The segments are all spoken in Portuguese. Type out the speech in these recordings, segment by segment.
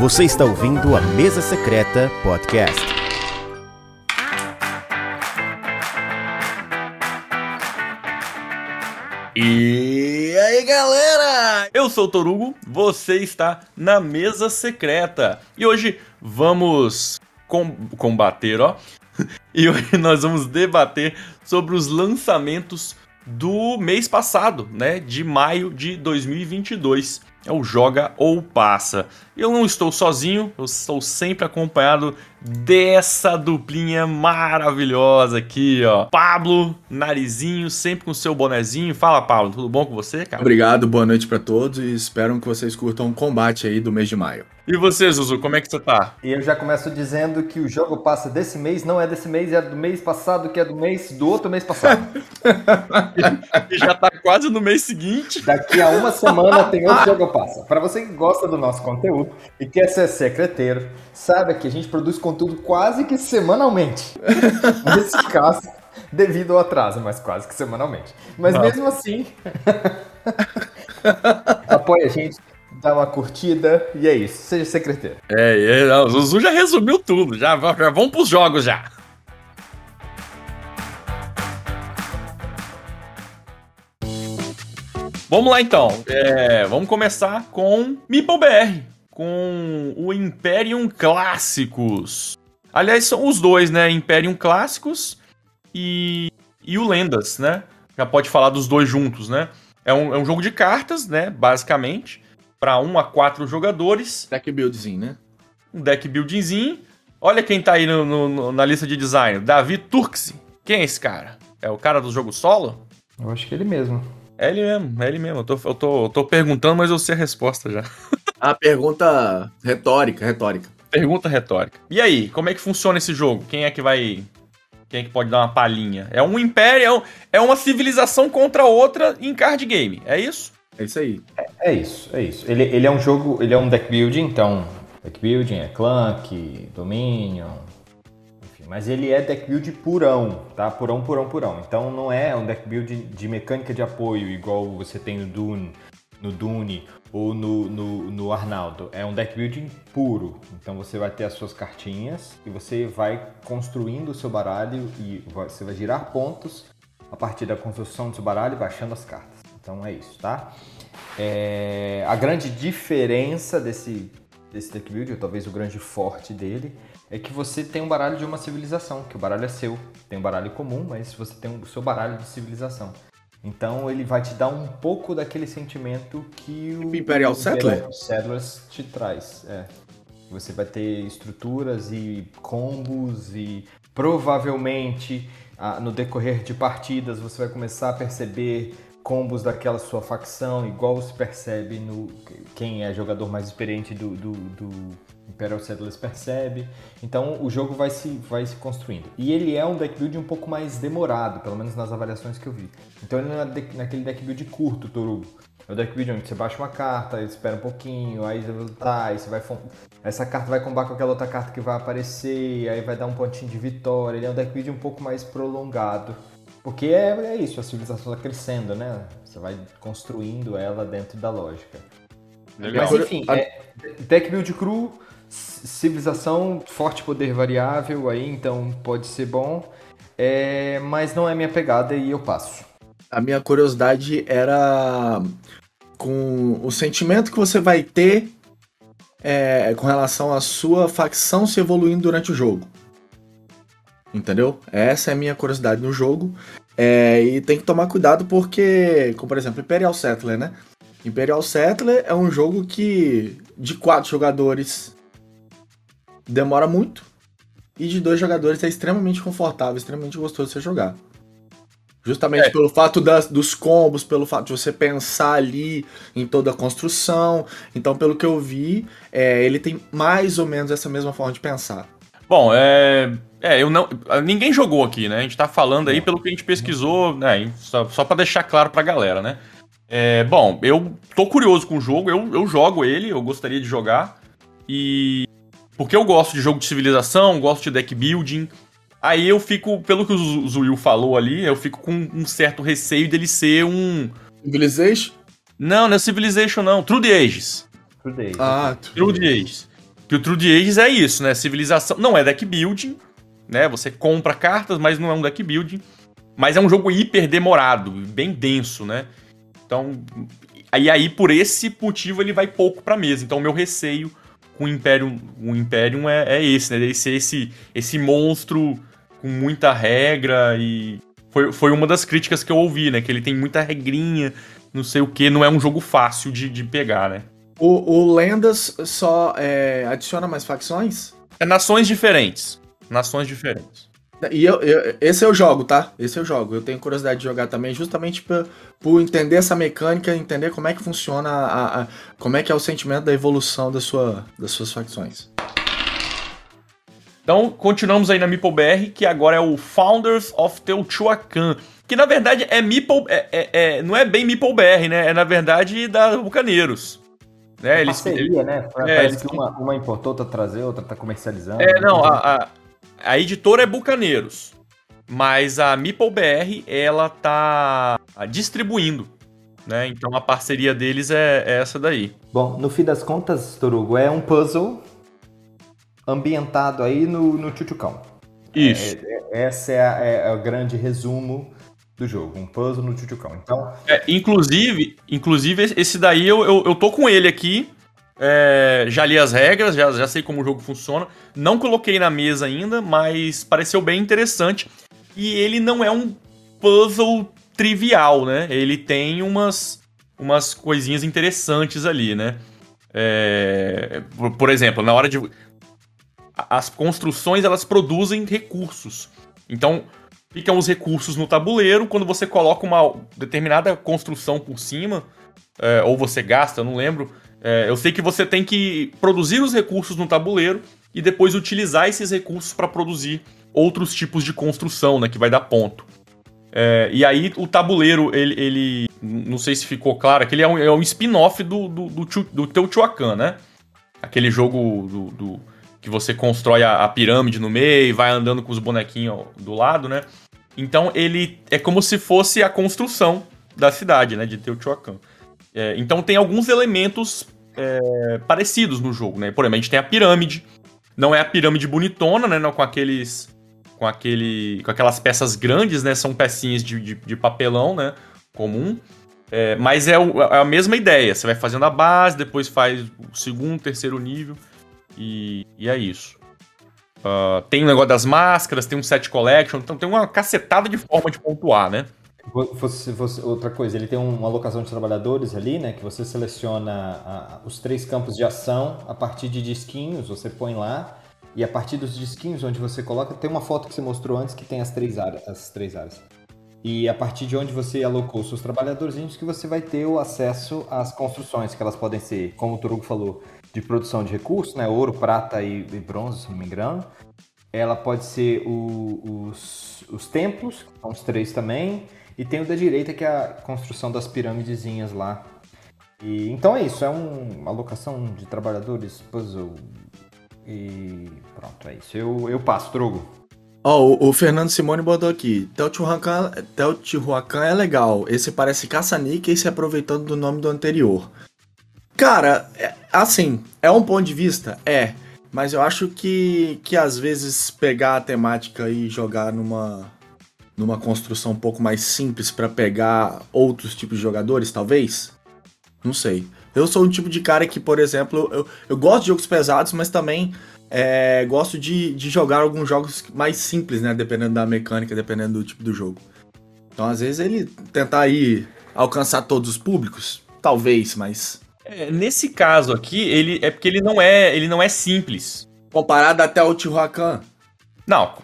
Você está ouvindo a Mesa Secreta Podcast. E aí galera, eu sou o Torugo, você está na Mesa Secreta e hoje vamos com combater, ó. E hoje nós vamos debater sobre os lançamentos do mês passado, né, de maio de 2022 é o Joga ou Passa. Eu não estou sozinho, eu estou sempre acompanhado dessa duplinha maravilhosa aqui, ó. Pablo, narizinho, sempre com seu bonezinho. Fala, Pablo, tudo bom com você, cara? Obrigado, boa noite para todos e espero que vocês curtam o combate aí do mês de maio. E você, Zuzu, como é que você tá? E eu já começo dizendo que o jogo passa desse mês, não é desse mês, é do mês passado, que é do mês do outro mês passado. e já tá quase no mês seguinte. Daqui a uma semana tem outro jogo passa. Para você que gosta do nosso conteúdo e quer ser secreteiro, saiba que a gente produz conteúdo quase que semanalmente. Nesse caso, devido ao atraso, mas quase que semanalmente. Mas Nossa. mesmo assim, apoia a gente dá uma curtida e é isso. Seja secretário. É, é o Zuzu já resumiu tudo. Já, já vamos pros jogos já. Vamos lá então. É, vamos começar com Meeple BR, com o Imperium Clássicos. Aliás, são os dois, né? Imperium Clássicos e, e o Lendas, né? Já pode falar dos dois juntos, né? É um, é um jogo de cartas, né? Basicamente para 1 a 4 jogadores. Deck buildzinho, né? Um deck buildingzinho. Olha quem tá aí no, no, na lista de design. Davi Turksi. Quem é esse cara? É o cara do jogo solo? Eu acho que é ele mesmo. É ele mesmo, é ele mesmo. Eu tô, eu tô, eu tô perguntando, mas eu sei a resposta já. A pergunta retórica, retórica. Pergunta retórica. E aí, como é que funciona esse jogo? Quem é que vai. Quem é que pode dar uma palhinha? É um império, é, um, é uma civilização contra outra em card game, é isso? É isso aí. É, é, isso, é isso. Ele, ele é um jogo, ele é um deck building, então deck building é Clank, Dominion, enfim, mas ele é deck build purão, tá? Purão, purão, purão. Então não é um deck build de mecânica de apoio igual você tem no Dune, no Dune ou no, no, no Arnaldo. É um deck building puro. Então você vai ter as suas cartinhas e você vai construindo o seu baralho e você vai girar pontos a partir da construção do seu baralho baixando as cartas. Então é isso, tá? É, a grande diferença desse, desse deck build, ou talvez o grande forte dele, é que você tem um baralho de uma civilização, que o baralho é seu. Tem um baralho comum, mas você tem o seu baralho de civilização. Então ele vai te dar um pouco daquele sentimento que o Imperial Settler? Settlers te traz. É. Você vai ter estruturas e combos e provavelmente no decorrer de partidas você vai começar a perceber combos daquela sua facção, igual se percebe no quem é jogador mais experiente do, do, do Imperial Settlers percebe. Então o jogo vai se, vai se construindo. E ele é um deck build um pouco mais demorado, pelo menos nas avaliações que eu vi. Então ele não é de, naquele deck build curto, Torugo. É o deck build onde você baixa uma carta, espera um pouquinho, aí tá, aí você vai. Essa carta vai combar com aquela outra carta que vai aparecer, aí vai dar um pontinho de vitória. Ele é um deck build um pouco mais prolongado. Porque é, é isso, a civilização está crescendo, né? Você vai construindo ela dentro da lógica. Legal. Mas enfim, é, deck build cru, civilização, forte poder variável aí, então pode ser bom. É, mas não é minha pegada e eu passo. A minha curiosidade era com o sentimento que você vai ter é, com relação à sua facção se evoluindo durante o jogo. Entendeu? Essa é a minha curiosidade no jogo. É, e tem que tomar cuidado porque, como por exemplo, Imperial Settler, né? Imperial Settler é um jogo que de quatro jogadores demora muito e de dois jogadores é extremamente confortável, extremamente gostoso de você jogar. Justamente é. pelo fato das, dos combos, pelo fato de você pensar ali em toda a construção. Então, pelo que eu vi, é, ele tem mais ou menos essa mesma forma de pensar. Bom, é, é, eu não. Ninguém jogou aqui, né? A gente tá falando aí pelo que a gente pesquisou, né? Só, só para deixar claro pra galera, né? É, bom, eu tô curioso com o jogo, eu, eu jogo ele, eu gostaria de jogar. E. Porque eu gosto de jogo de civilização, gosto de deck building. Aí eu fico, pelo que o Zuil falou ali, eu fico com um certo receio dele ser um. Civilization? Não, não é Civilization, não. True the Ages. True the Ages. Ah, True the Ages. Que o True the Ages é isso, né? Civilização. Não é deck building, né? Você compra cartas, mas não é um deck building. Mas é um jogo hiper demorado, bem denso, né? Então. E aí, por esse motivo, ele vai pouco pra mesa. Então, o meu receio com o Imperium, o Imperium é, é esse, né? Ele ser esse, esse monstro com muita regra e. Foi, foi uma das críticas que eu ouvi, né? Que ele tem muita regrinha, não sei o que, não é um jogo fácil de, de pegar, né? O, o Lendas só é, adiciona mais facções? É nações diferentes. Nações diferentes. E eu, eu, esse eu jogo, tá? Esse eu jogo. Eu tenho curiosidade de jogar também, justamente por, por entender essa mecânica, entender como é que funciona, a, a, como é que é o sentimento da evolução da sua, das suas facções. Então, continuamos aí na MeepleBR, que agora é o Founders of Teotihuacan. Que na verdade é Meeple. É, é, é, não é bem MeepleBR, né? É na verdade da Bucaneiros. Né? Eles, parceria, né? Parece é, eles... que uma, uma importou, outra trazer, outra tá comercializando. É, não, a, a, a editora é Bucaneiros. Mas a MeepleBR, ela tá distribuindo. Né? Então a parceria deles é, é essa daí. Bom, no fim das contas, Torugo, é um puzzle ambientado aí no, no Chuchucão. Isso. É, é, esse é, é, é, o grande resumo do jogo, um puzzle no Chuchucão. Então, é, inclusive, inclusive esse daí eu, eu, eu tô com ele aqui. É, já li as regras, já, já sei como o jogo funciona. Não coloquei na mesa ainda, mas pareceu bem interessante. E ele não é um puzzle trivial, né? Ele tem umas, umas coisinhas interessantes ali, né? É, por, por, exemplo, na hora de. As construções elas produzem recursos. Então, ficam os recursos no tabuleiro. Quando você coloca uma determinada construção por cima, é, ou você gasta, não lembro é, eu sei que você tem que produzir os recursos no tabuleiro e depois utilizar esses recursos para produzir outros tipos de construção, né? Que vai dar ponto. É, e aí o tabuleiro, ele, ele, Não sei se ficou claro, que ele é um, é um spin-off do, do, do, do Teotihuacan, né? Aquele jogo do, do que você constrói a, a, pirâmide no meio e vai andando com os bonequinhos do lado, né? Então ele é como se fosse a construção da cidade, né? De Teotihuacan. É, então tem alguns elementos é, parecidos no jogo, né? Por exemplo, a gente tem a pirâmide. Não é a pirâmide bonitona, né? Não com aqueles. Com, aquele, com aquelas peças grandes, né? São pecinhas de, de, de papelão, né? Comum. É, mas é, o, é, a mesma ideia. Você vai fazendo a base, depois faz o segundo, terceiro nível. E, e é isso. Uh, tem o negócio das máscaras, tem um set collection, então tem uma cacetada de forma de pontuar, né? Você, você, outra coisa, ele tem uma alocação de trabalhadores ali, né? Que você seleciona a, os três campos de ação a partir de disquinhos, você põe lá. E a partir dos disquinhos onde você coloca, tem uma foto que você mostrou antes que tem as três áreas. As três áreas. E a partir de onde você alocou seus trabalhadores, que você vai ter o acesso às construções, que elas podem ser, como o Turugo falou, de produção de recursos, né? Ouro, prata e, e bronze, se não me engano. Ela pode ser o, os, os templos, são os três também e tem o da direita, que é a construção das pirâmidezinhas lá. E, então é isso, é um, uma alocação de trabalhadores puzzle. E pronto, é isso. Eu, eu passo, Drogo. Ó, oh, o, o, Fernando Simone botou aqui. Teotihuacan, Teotihuacan é legal. Esse parece caça-níquel se aproveitando do nome do anterior. Cara, é, assim, é um ponto de vista? É. Mas eu acho que, que às vezes pegar a temática e jogar numa, numa construção um pouco mais simples para pegar outros tipos de jogadores, talvez? Não sei. Eu sou um tipo de cara que, por exemplo, eu, eu gosto de jogos pesados, mas também é, gosto de, de jogar alguns jogos mais simples, né? Dependendo da mecânica, dependendo do tipo do jogo. Então, às vezes, ele tentar aí alcançar todos os públicos, talvez, mas. É, nesse caso aqui, ele é porque ele não é, ele não é simples. Comparado até ao Tihuacan. Não,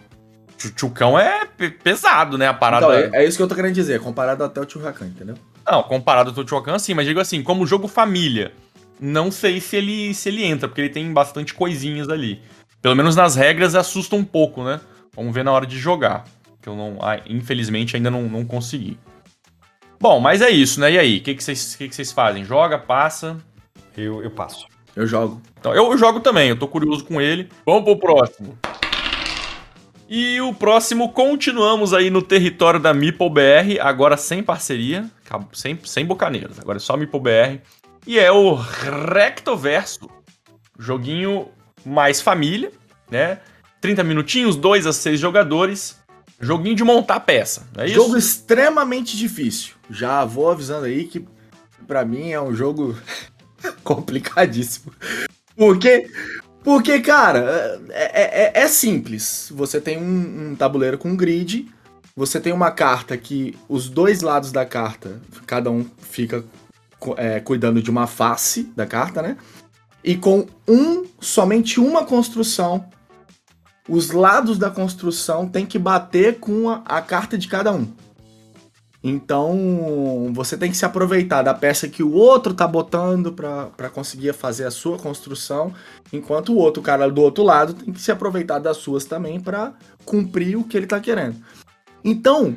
Tchucão é pesado, né? A parada. Então, é, é, isso que eu tô querendo dizer, comparado até o Tchucão, entendeu? Não, comparado ao Tchucão, sim, mas digo assim, como jogo família, não sei se ele, se ele entra, porque ele tem bastante coisinhas ali. Pelo menos nas regras assusta um pouco, né? Vamos ver na hora de jogar. Que eu não. Ah, infelizmente ainda não, não consegui. Bom, mas é isso, né? E aí? O que, que, vocês, que, que vocês fazem? Joga, passa? Eu, eu passo. Eu jogo. Então, eu, eu jogo também, eu tô curioso com ele. Vamos pro próximo. E o próximo, continuamos aí no território da Meeple BR, agora sem parceria, sem, sem bocaneiros, agora é só Meeple BR. E é o Rectoverso, joguinho mais família, né? 30 minutinhos, 2 a 6 jogadores. Joguinho de montar peça, é Jogo extremamente difícil. Já vou avisando aí que para mim é um jogo complicadíssimo. Porque, porque cara, é, é, é simples. Você tem um, um, tabuleiro com grid, você tem uma carta que os dois lados da carta, cada um fica é, cuidando de uma face da carta, né? E com um, somente uma construção os lados da construção tem que bater com a, a carta de cada um. Então, você tem que se aproveitar da peça que o outro tá botando para conseguir fazer a sua construção, enquanto o outro cara do outro lado tem que se aproveitar das suas também para cumprir o que ele tá querendo. Então,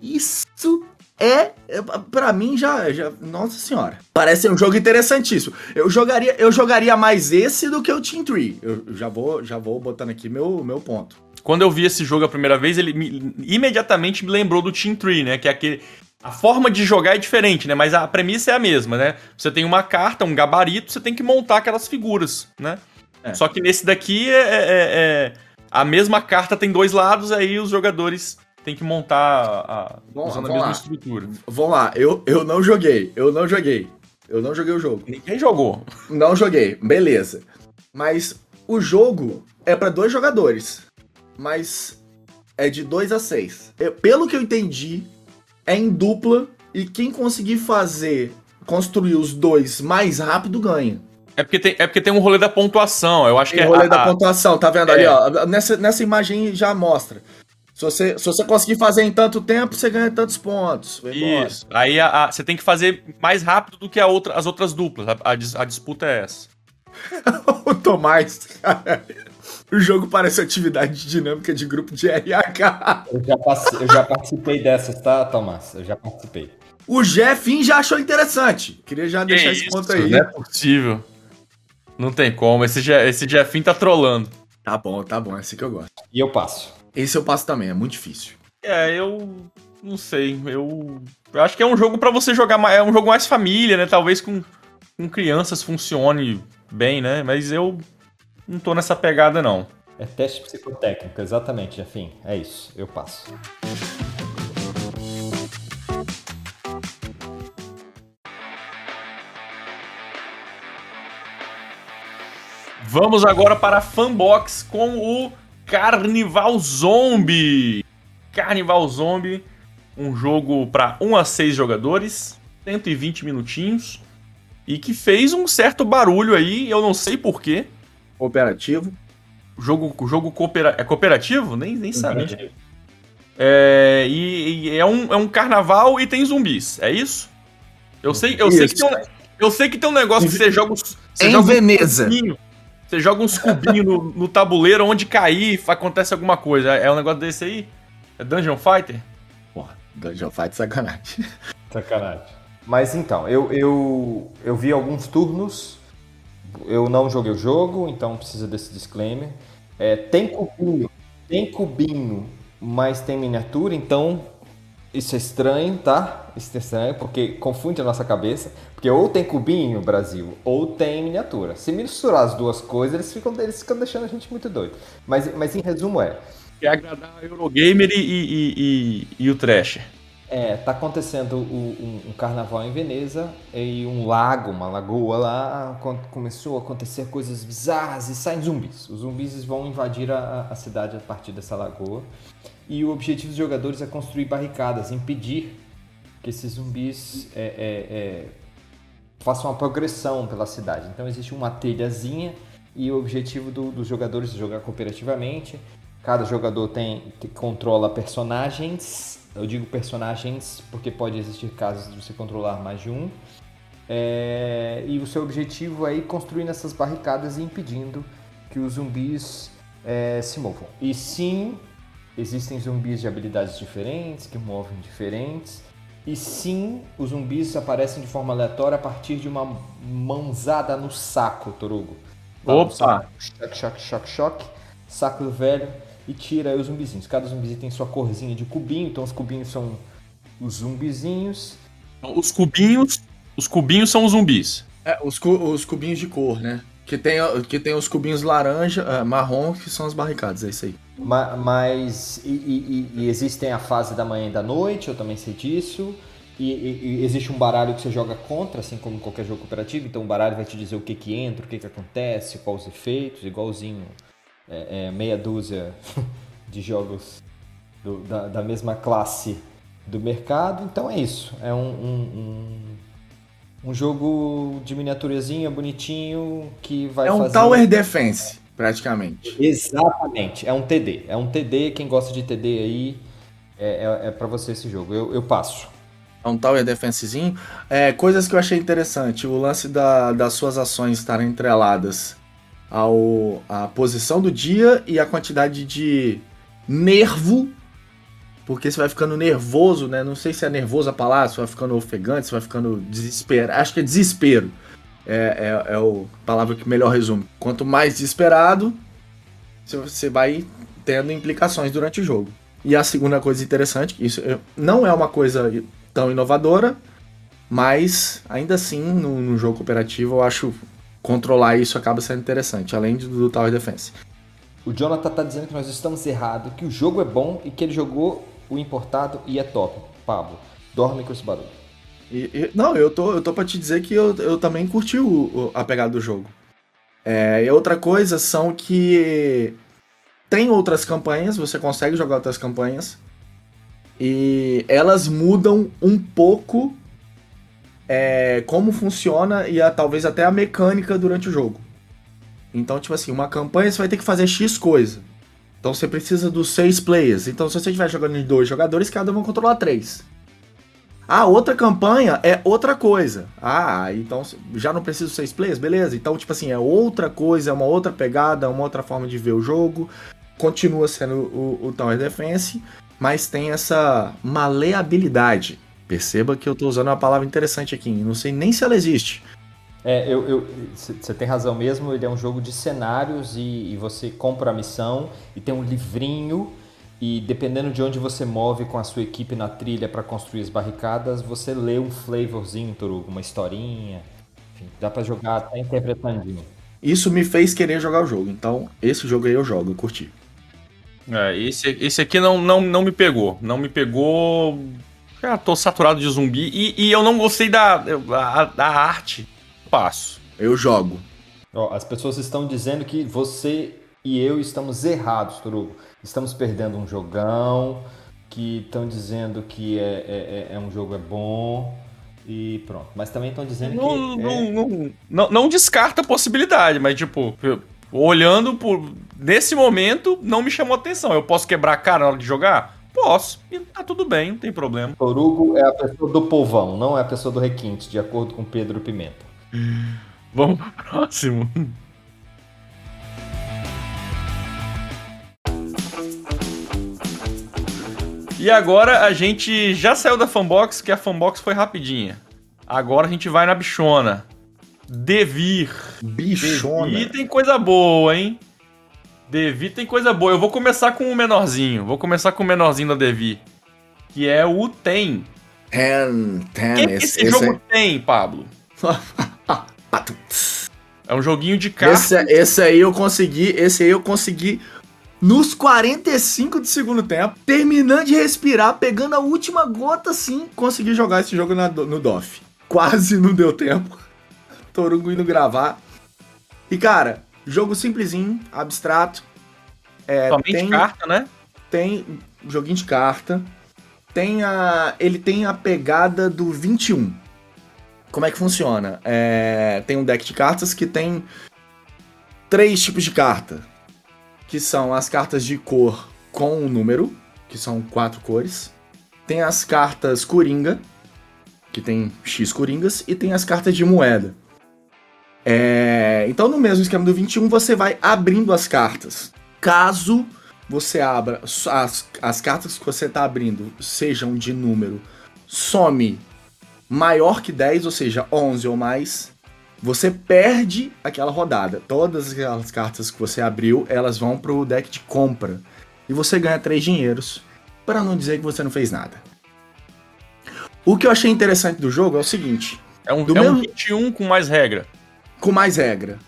isso é, é para mim já, já, nossa senhora. Parece um jogo interessantíssimo. Eu jogaria, eu jogaria mais esse do que o Team Tree. Eu já vou, já vou botando aqui meu, meu ponto. Quando eu vi esse jogo a primeira vez, ele me, imediatamente me lembrou do Team Tree, né? Que é aquele a forma de jogar é diferente, né? Mas a premissa é a mesma, né? Você tem uma carta, um gabarito, você tem que montar aquelas figuras, né? É. Só que nesse daqui é, é, é, a mesma carta tem dois lados, aí os jogadores tem que montar a, Bom, usando a mesma lá. estrutura. Vamos lá, eu, eu não joguei, eu não joguei. Eu não joguei o jogo. Ninguém jogou. Não joguei, beleza. Mas o jogo é para dois jogadores. Mas é de 2 a 6. Pelo que eu entendi, é em dupla e quem conseguir fazer, construir os dois mais rápido ganha. É porque tem, é porque tem um rolê da pontuação. Eu acho tem que é. rolê a, da pontuação, tá vendo é. ali, ó? Nessa, nessa imagem já mostra. Se você, se você conseguir fazer em tanto tempo, você ganha tantos pontos. Isso. Aí a, a, você tem que fazer mais rápido do que outra, as outras duplas. A, a, disputa é essa. o Tomás, cara, o jogo parece atividade dinâmica de grupo de RH. Eu já, passei, eu já participei dessas, tá, Tomás? Eu já participei. O Jeffin já achou interessante. Queria já deixar esse ponto aí. Não é possível. Não tem como. Esse, esse Jeffin tá trolando. Tá bom, tá bom. É assim que eu gosto. E eu passo. Esse eu passo também, é muito difícil. É, eu não sei. Eu, eu acho que é um jogo para você jogar, é um jogo mais família, né? Talvez com, com crianças funcione bem, né? Mas eu não tô nessa pegada não. É teste psicotécnico, exatamente, afim. É isso, eu passo. Vamos agora para a Fanbox com o Carnival Zombie. Carnival Zombie, um jogo para 1 a 6 jogadores, 120 minutinhos, e que fez um certo barulho aí, eu não sei porquê. Cooperativo. Jogo, jogo coopera é cooperativo? Nem, nem sabe. É, e, e, é, um, é um carnaval e tem zumbis, é isso? Eu sei, eu isso. sei que tem um, eu sei que tem um negócio que você joga. Você em joga Veneza. Um você joga uns cubinhos no, no, tabuleiro, onde cair, acontece alguma coisa. É um negócio desse aí? É Dungeon Fighter? Porra, Dungeon Fighter sacanagem. Sacanagem. Mas então, eu, eu, eu vi alguns turnos, eu não joguei o jogo, então precisa desse disclaimer. É, tem cubinho, tem cubinho, mas tem miniatura, então isso é estranho, tá? Isso é estranho porque confunde a nossa cabeça. Porque ou tem cubinho Brasil, ou tem miniatura. Se misturar as duas coisas, eles ficam, eles ficam deixando a gente muito doido. Mas, mas em resumo é. Quer agradar o Eurogamer e, e, e, e o Trash. É, tá acontecendo um, um, carnaval em Veneza e um lago, uma lagoa lá, começou a acontecer coisas bizarras e saem zumbis. Os zumbis vão invadir a, a cidade a partir dessa lagoa e o objetivo dos jogadores é construir barricadas, impedir que esses zumbis é, é, é, façam uma progressão pela cidade. Então existe uma telhazinha e o objetivo do, dos jogadores é jogar cooperativamente. Cada jogador tem, controla personagens. Eu digo personagens porque pode existir casos de você controlar mais de um. É, e o seu objetivo é ir construindo essas barricadas e impedindo que os zumbis é, se movam. E sim, Existem zumbis de habilidades diferentes, que movem diferentes. E sim, os zumbis aparecem de forma aleatória a partir de uma mãozada no saco, Torugo. Opa! Choque, choque, choque, choque. Saco velho e tira aí os zumbizinhos. Cada zumbizinho tem sua corzinha de cubinho, então os cubinhos são os zumbizinhos. Os cubinhos, os cubinhos são os zumbis. É, os, cu os cubinhos de cor, né? Que tem, que tem os cubinhos laranja, uh, marrom, que são as barricadas, é isso aí. Mas, mas e, e, e, existem a fase da manhã e da noite, eu também sei disso. E, e, existe um baralho que você joga contra, assim como qualquer jogo cooperativo. Então o baralho vai te dizer o que que entra, o que que acontece, quais os efeitos, igualzinho é, é, meia dúzia de jogos do, da, da, mesma classe do mercado. Então é isso. É um, um, um, um jogo de miniaturazinha bonitinho que vai É um fazer... Tower Defense, praticamente. Exatamente. É um TD. É um TD. Quem gosta de TD aí, é, é, é para você esse jogo. Eu, eu passo. É um Tower Defensezinho. É, coisas que eu achei interessante. O lance da, das suas ações estarem entreladas ao, à posição do dia e a quantidade de nervo porque você vai ficando nervoso, né? Não sei se é nervoso a palavra, você vai ficando ofegante, você vai ficando desespero. Acho que é desespero. É, é, é a palavra que melhor resume. Quanto mais desesperado, você vai tendo implicações durante o jogo. E a segunda coisa interessante, isso não é uma coisa tão inovadora, mas ainda assim, no, no jogo cooperativo, eu acho controlar isso acaba sendo interessante, além do, Tower Defense. O Jonathan tá dizendo que nós estamos errados, que o jogo é bom e que ele jogou o importado e é top. Pablo, dorme com esse barulho. E, e, não, eu tô, eu tô pra te dizer que eu, eu também curti o, o, a pegada do jogo. É, e outra coisa são que tem outras campanhas, você consegue jogar outras campanhas. E elas mudam um pouco é, como funciona e a, talvez até a mecânica durante o jogo. Então, tipo assim, uma campanha você vai ter que fazer X coisa. Então você precisa dos seis players. Então, se você estiver jogando de dois jogadores, cada um vai controlar três. A outra campanha é outra coisa. Ah, então já não preciso seis players? Beleza. Então, tipo assim, é outra coisa, é uma outra pegada, uma outra forma de ver o jogo. Continua sendo o, o Tower Defense, mas tem essa maleabilidade. Perceba que eu estou usando uma palavra interessante aqui. Não sei nem se ela existe. É, eu, você tem razão mesmo. Ele é um jogo de cenários e, e, você compra a missão e tem um livrinho e dependendo de onde você move com a sua equipe na trilha para construir as barricadas, você lê um flavorzinho, Torugo, uma historinha. Enfim, dá para jogar até interpretandinho. Isso me fez querer jogar o jogo. Então, esse jogo aí eu jogo, eu curti. É, esse, esse aqui não, não, não me pegou. Não me pegou. Já tô saturado de zumbi. E, e eu não gostei da, da, da arte passo. Eu jogo. Ó, as pessoas estão dizendo que você e eu estamos errados, Turugo. Estamos perdendo um jogão, que estão dizendo que é, é, é, é um jogo é bom e pronto. Mas também estão dizendo não, que. Não, é... não, não, não, descarta a possibilidade, mas tipo, olhando por. Nesse momento, não me chamou atenção. Eu posso quebrar a cara na hora de jogar? Posso. E tá tudo bem, não tem problema. Torugo é a pessoa do povão, não é a pessoa do requinte, de acordo com Pedro Pimenta. Vamos pro próximo. E agora a gente já saiu da fanbox, que a fanbox foi rapidinha. Agora a gente vai na bichona. Devir. Bichona. E tem coisa boa, hein? Devir tem coisa boa. Eu vou começar com o menorzinho. Vou começar com o menorzinho da Devir. Que é o Tem. Ten, ten. que esse, esse jogo é... tem, Pablo? É um joguinho de carta. Esse, esse, aí eu consegui, esse aí eu consegui nos 45 do segundo tempo, terminando de respirar, pegando a última gota assim, consegui jogar esse jogo na, no DOF. Quase não deu tempo. Torugo indo gravar. E cara, jogo simplesinho, abstrato. É, Somente tem, carta, né? Tem joguinho de carta. Tem a, ele tem a pegada do 21 como é que funciona? É, tem um deck de cartas que tem três tipos de carta, que são as cartas de cor com o número, que são quatro cores. Tem as cartas coringa, que tem X coringas, e tem as cartas de moeda. É, então, no mesmo esquema do 21, você vai abrindo as cartas. Caso você abra as, as cartas que você está abrindo sejam de número, some maior que 10, ou seja, 11 ou mais, você perde aquela rodada. Todas aquelas cartas que você abriu, elas vão pro deck de compra. E você ganha 3 dinheiros, para não dizer que você não fez nada. O que eu achei interessante do jogo é o seguinte. É um, é mesmo... um 21 com mais regra. Com mais regra.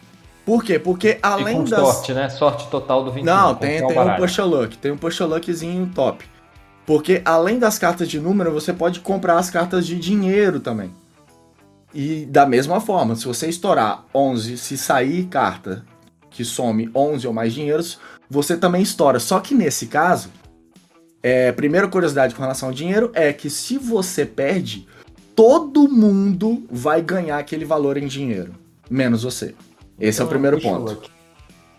Por quê? Porque além e com das. sorte, né? Sorte total do 21. Não, tem, tem um push luck, tem um push luckzinho top. Porque além das cartas de número, você pode comprar as cartas de dinheiro também. E da mesma forma, se você estourar 11, se sair carta que some 11 ou mais dinheiros, você também estoura. Só que nesse caso, é, primeira curiosidade com relação ao dinheiro é que se você perde, todo mundo vai ganhar aquele valor em dinheiro, menos você. Esse é o Então, primeiro ponto. luck.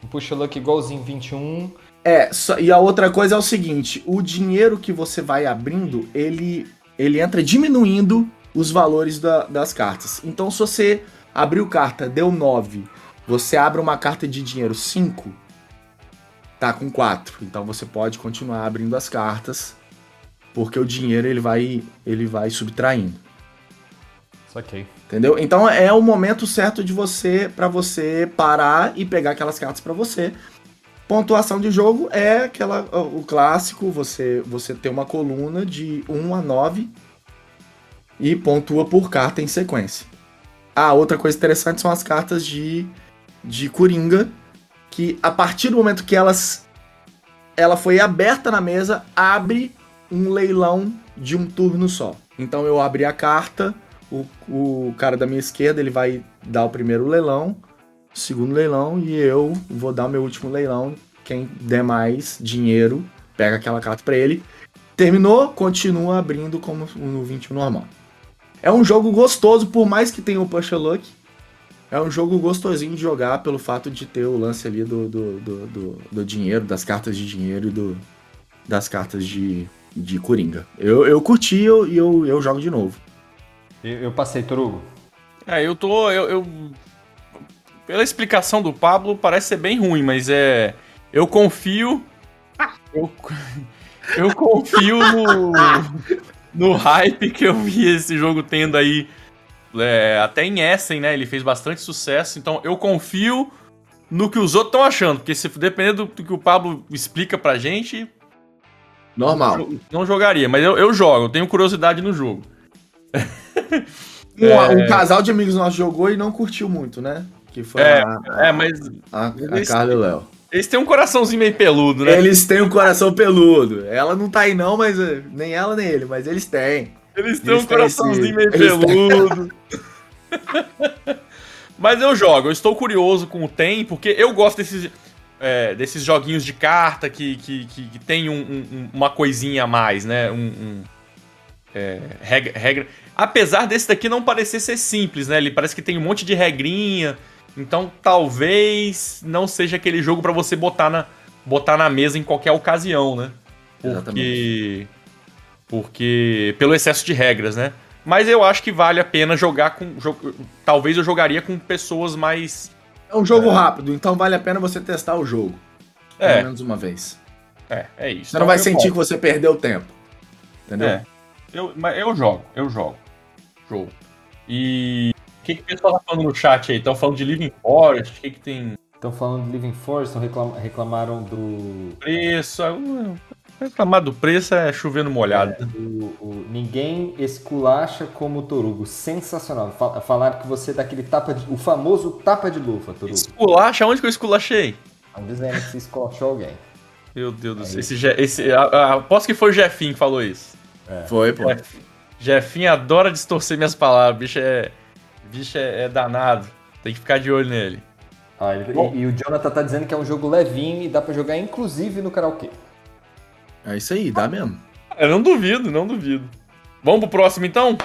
Um push a luck igualzinho 21. É, só- e a outra coisa é o seguinte: o dinheiro que você vai abrindo, ele, ele entra diminuindo os valores da- das cartas. Então, se você abriu carta, deu 9, você abre uma carta de dinheiro 5, tá com 4. Então você pode continuar abrindo as cartas, porque o dinheiro ele vai, ele vai subtraindo. Saquei. Entendeu? Então é o momento certo de você para você parar e pegar aquelas cartas para você. Pontuação de jogo é aquela o clássico, você você tem uma coluna de 1 a 9 e pontua por carta em sequência. Ah, outra coisa interessante são as cartas de de coringa que a partir do momento que elas ela foi aberta na mesa, abre um leilão de um turno só. Então eu abri a carta, o, o cara da minha esquerda ele vai dar o primeiro leilão, o segundo leilão e eu vou dar o meu último leilão. Quem der mais dinheiro pega aquela carta pra ele. Terminou, continua abrindo como no 21 normal. É um jogo gostoso, por mais que tenha o Push Luck. É um jogo gostosinho de jogar pelo fato de ter o lance ali do, do, do, do- do dinheiro, das cartas de dinheiro e do, das cartas de, de Coringa. Eu, eu curti e eu, eu, eu jogo de novo. Eu, eu passei, Torugo. É, eu tô. Eu, eu- Pela explicação do Pablo, parece ser bem ruim, mas é. Eu confio. Eu, eu confio no. No hype que eu vi esse jogo tendo aí. é, até em Essen, né? Ele fez bastante sucesso. Então eu confio no que os outros estão achando. Porque se dependendo do que o Pablo explica pra gente, Normal. eu não jogaria. Mas eu, eu jogo, eu tenho curiosidade no jogo. Um, um casal de amigos nossos jogou e não curtiu muito, né? Que foi É, a, É, mas a, a eles- Carla e o Léo. eles têm um coraçãozinho meio peludo, né? Eles têm um coração peludo. Ela não tá aí não, mas eh, nem ela nem ele, mas eles têm. Eles têm Eles um têm coraçãozinho esse- meio eles peludo. Mas eu jogo, eu estou curioso com o Tem, porque eu gosto desses, é, desses joguinhos de carta que, que, que, que tem um- um- uma coisinha a mais, né? Um, é, regra, regra. Apesar desse daqui não parecer ser simples, né? Ele parece que tem um monte de regrinha. Então talvez não seja aquele jogo pra você botar na, botar na mesa em qualquer ocasião, né? Porque. Porque. Pelo excesso de regras, né? Mas eu acho que vale a pena jogar com. jo- talvez eu jogaria com pessoas mais. É um jogo rápido, então vale a pena você testar o jogo. Pelo É, menos uma vez. é, é isso. Você não vai eu sentir jogo. que você perdeu tempo. Entendeu? É. Eu, mas eu jogo, eu jogo. Jogo. E. O que, que o pessoal tá falando no chat aí? Estão falando de Living Forest? O que, que tem Estão falando de Living Force, tão reclam- reclamaram do, preço? Uh, Reclamar do preço é chovendo molhado. do- o Ninguém Esculacha como Torugo. Sensacional. Fal- Falaram que você dá aquele tapa de. O famoso tapa de luva, Torugo. Esculacha? Onde que eu esculachei? Estão dizendo que você esculachou alguém. Meu Deus do céu. Esse, esse, a- aposto que foi o Jefinho que falou isso. Foi, pô. Jeff- Jefinho adora distorcer minhas palavras. Bicho é. Bicho é, é danado. Tem que ficar de olho nele. Ah, ele- e, e o Jonathan tá dizendo que é um jogo levinho e dá pra jogar inclusive no karaokê. É isso aí, dá mesmo. Eu não duvido, não duvido. Vamos pro próximo então?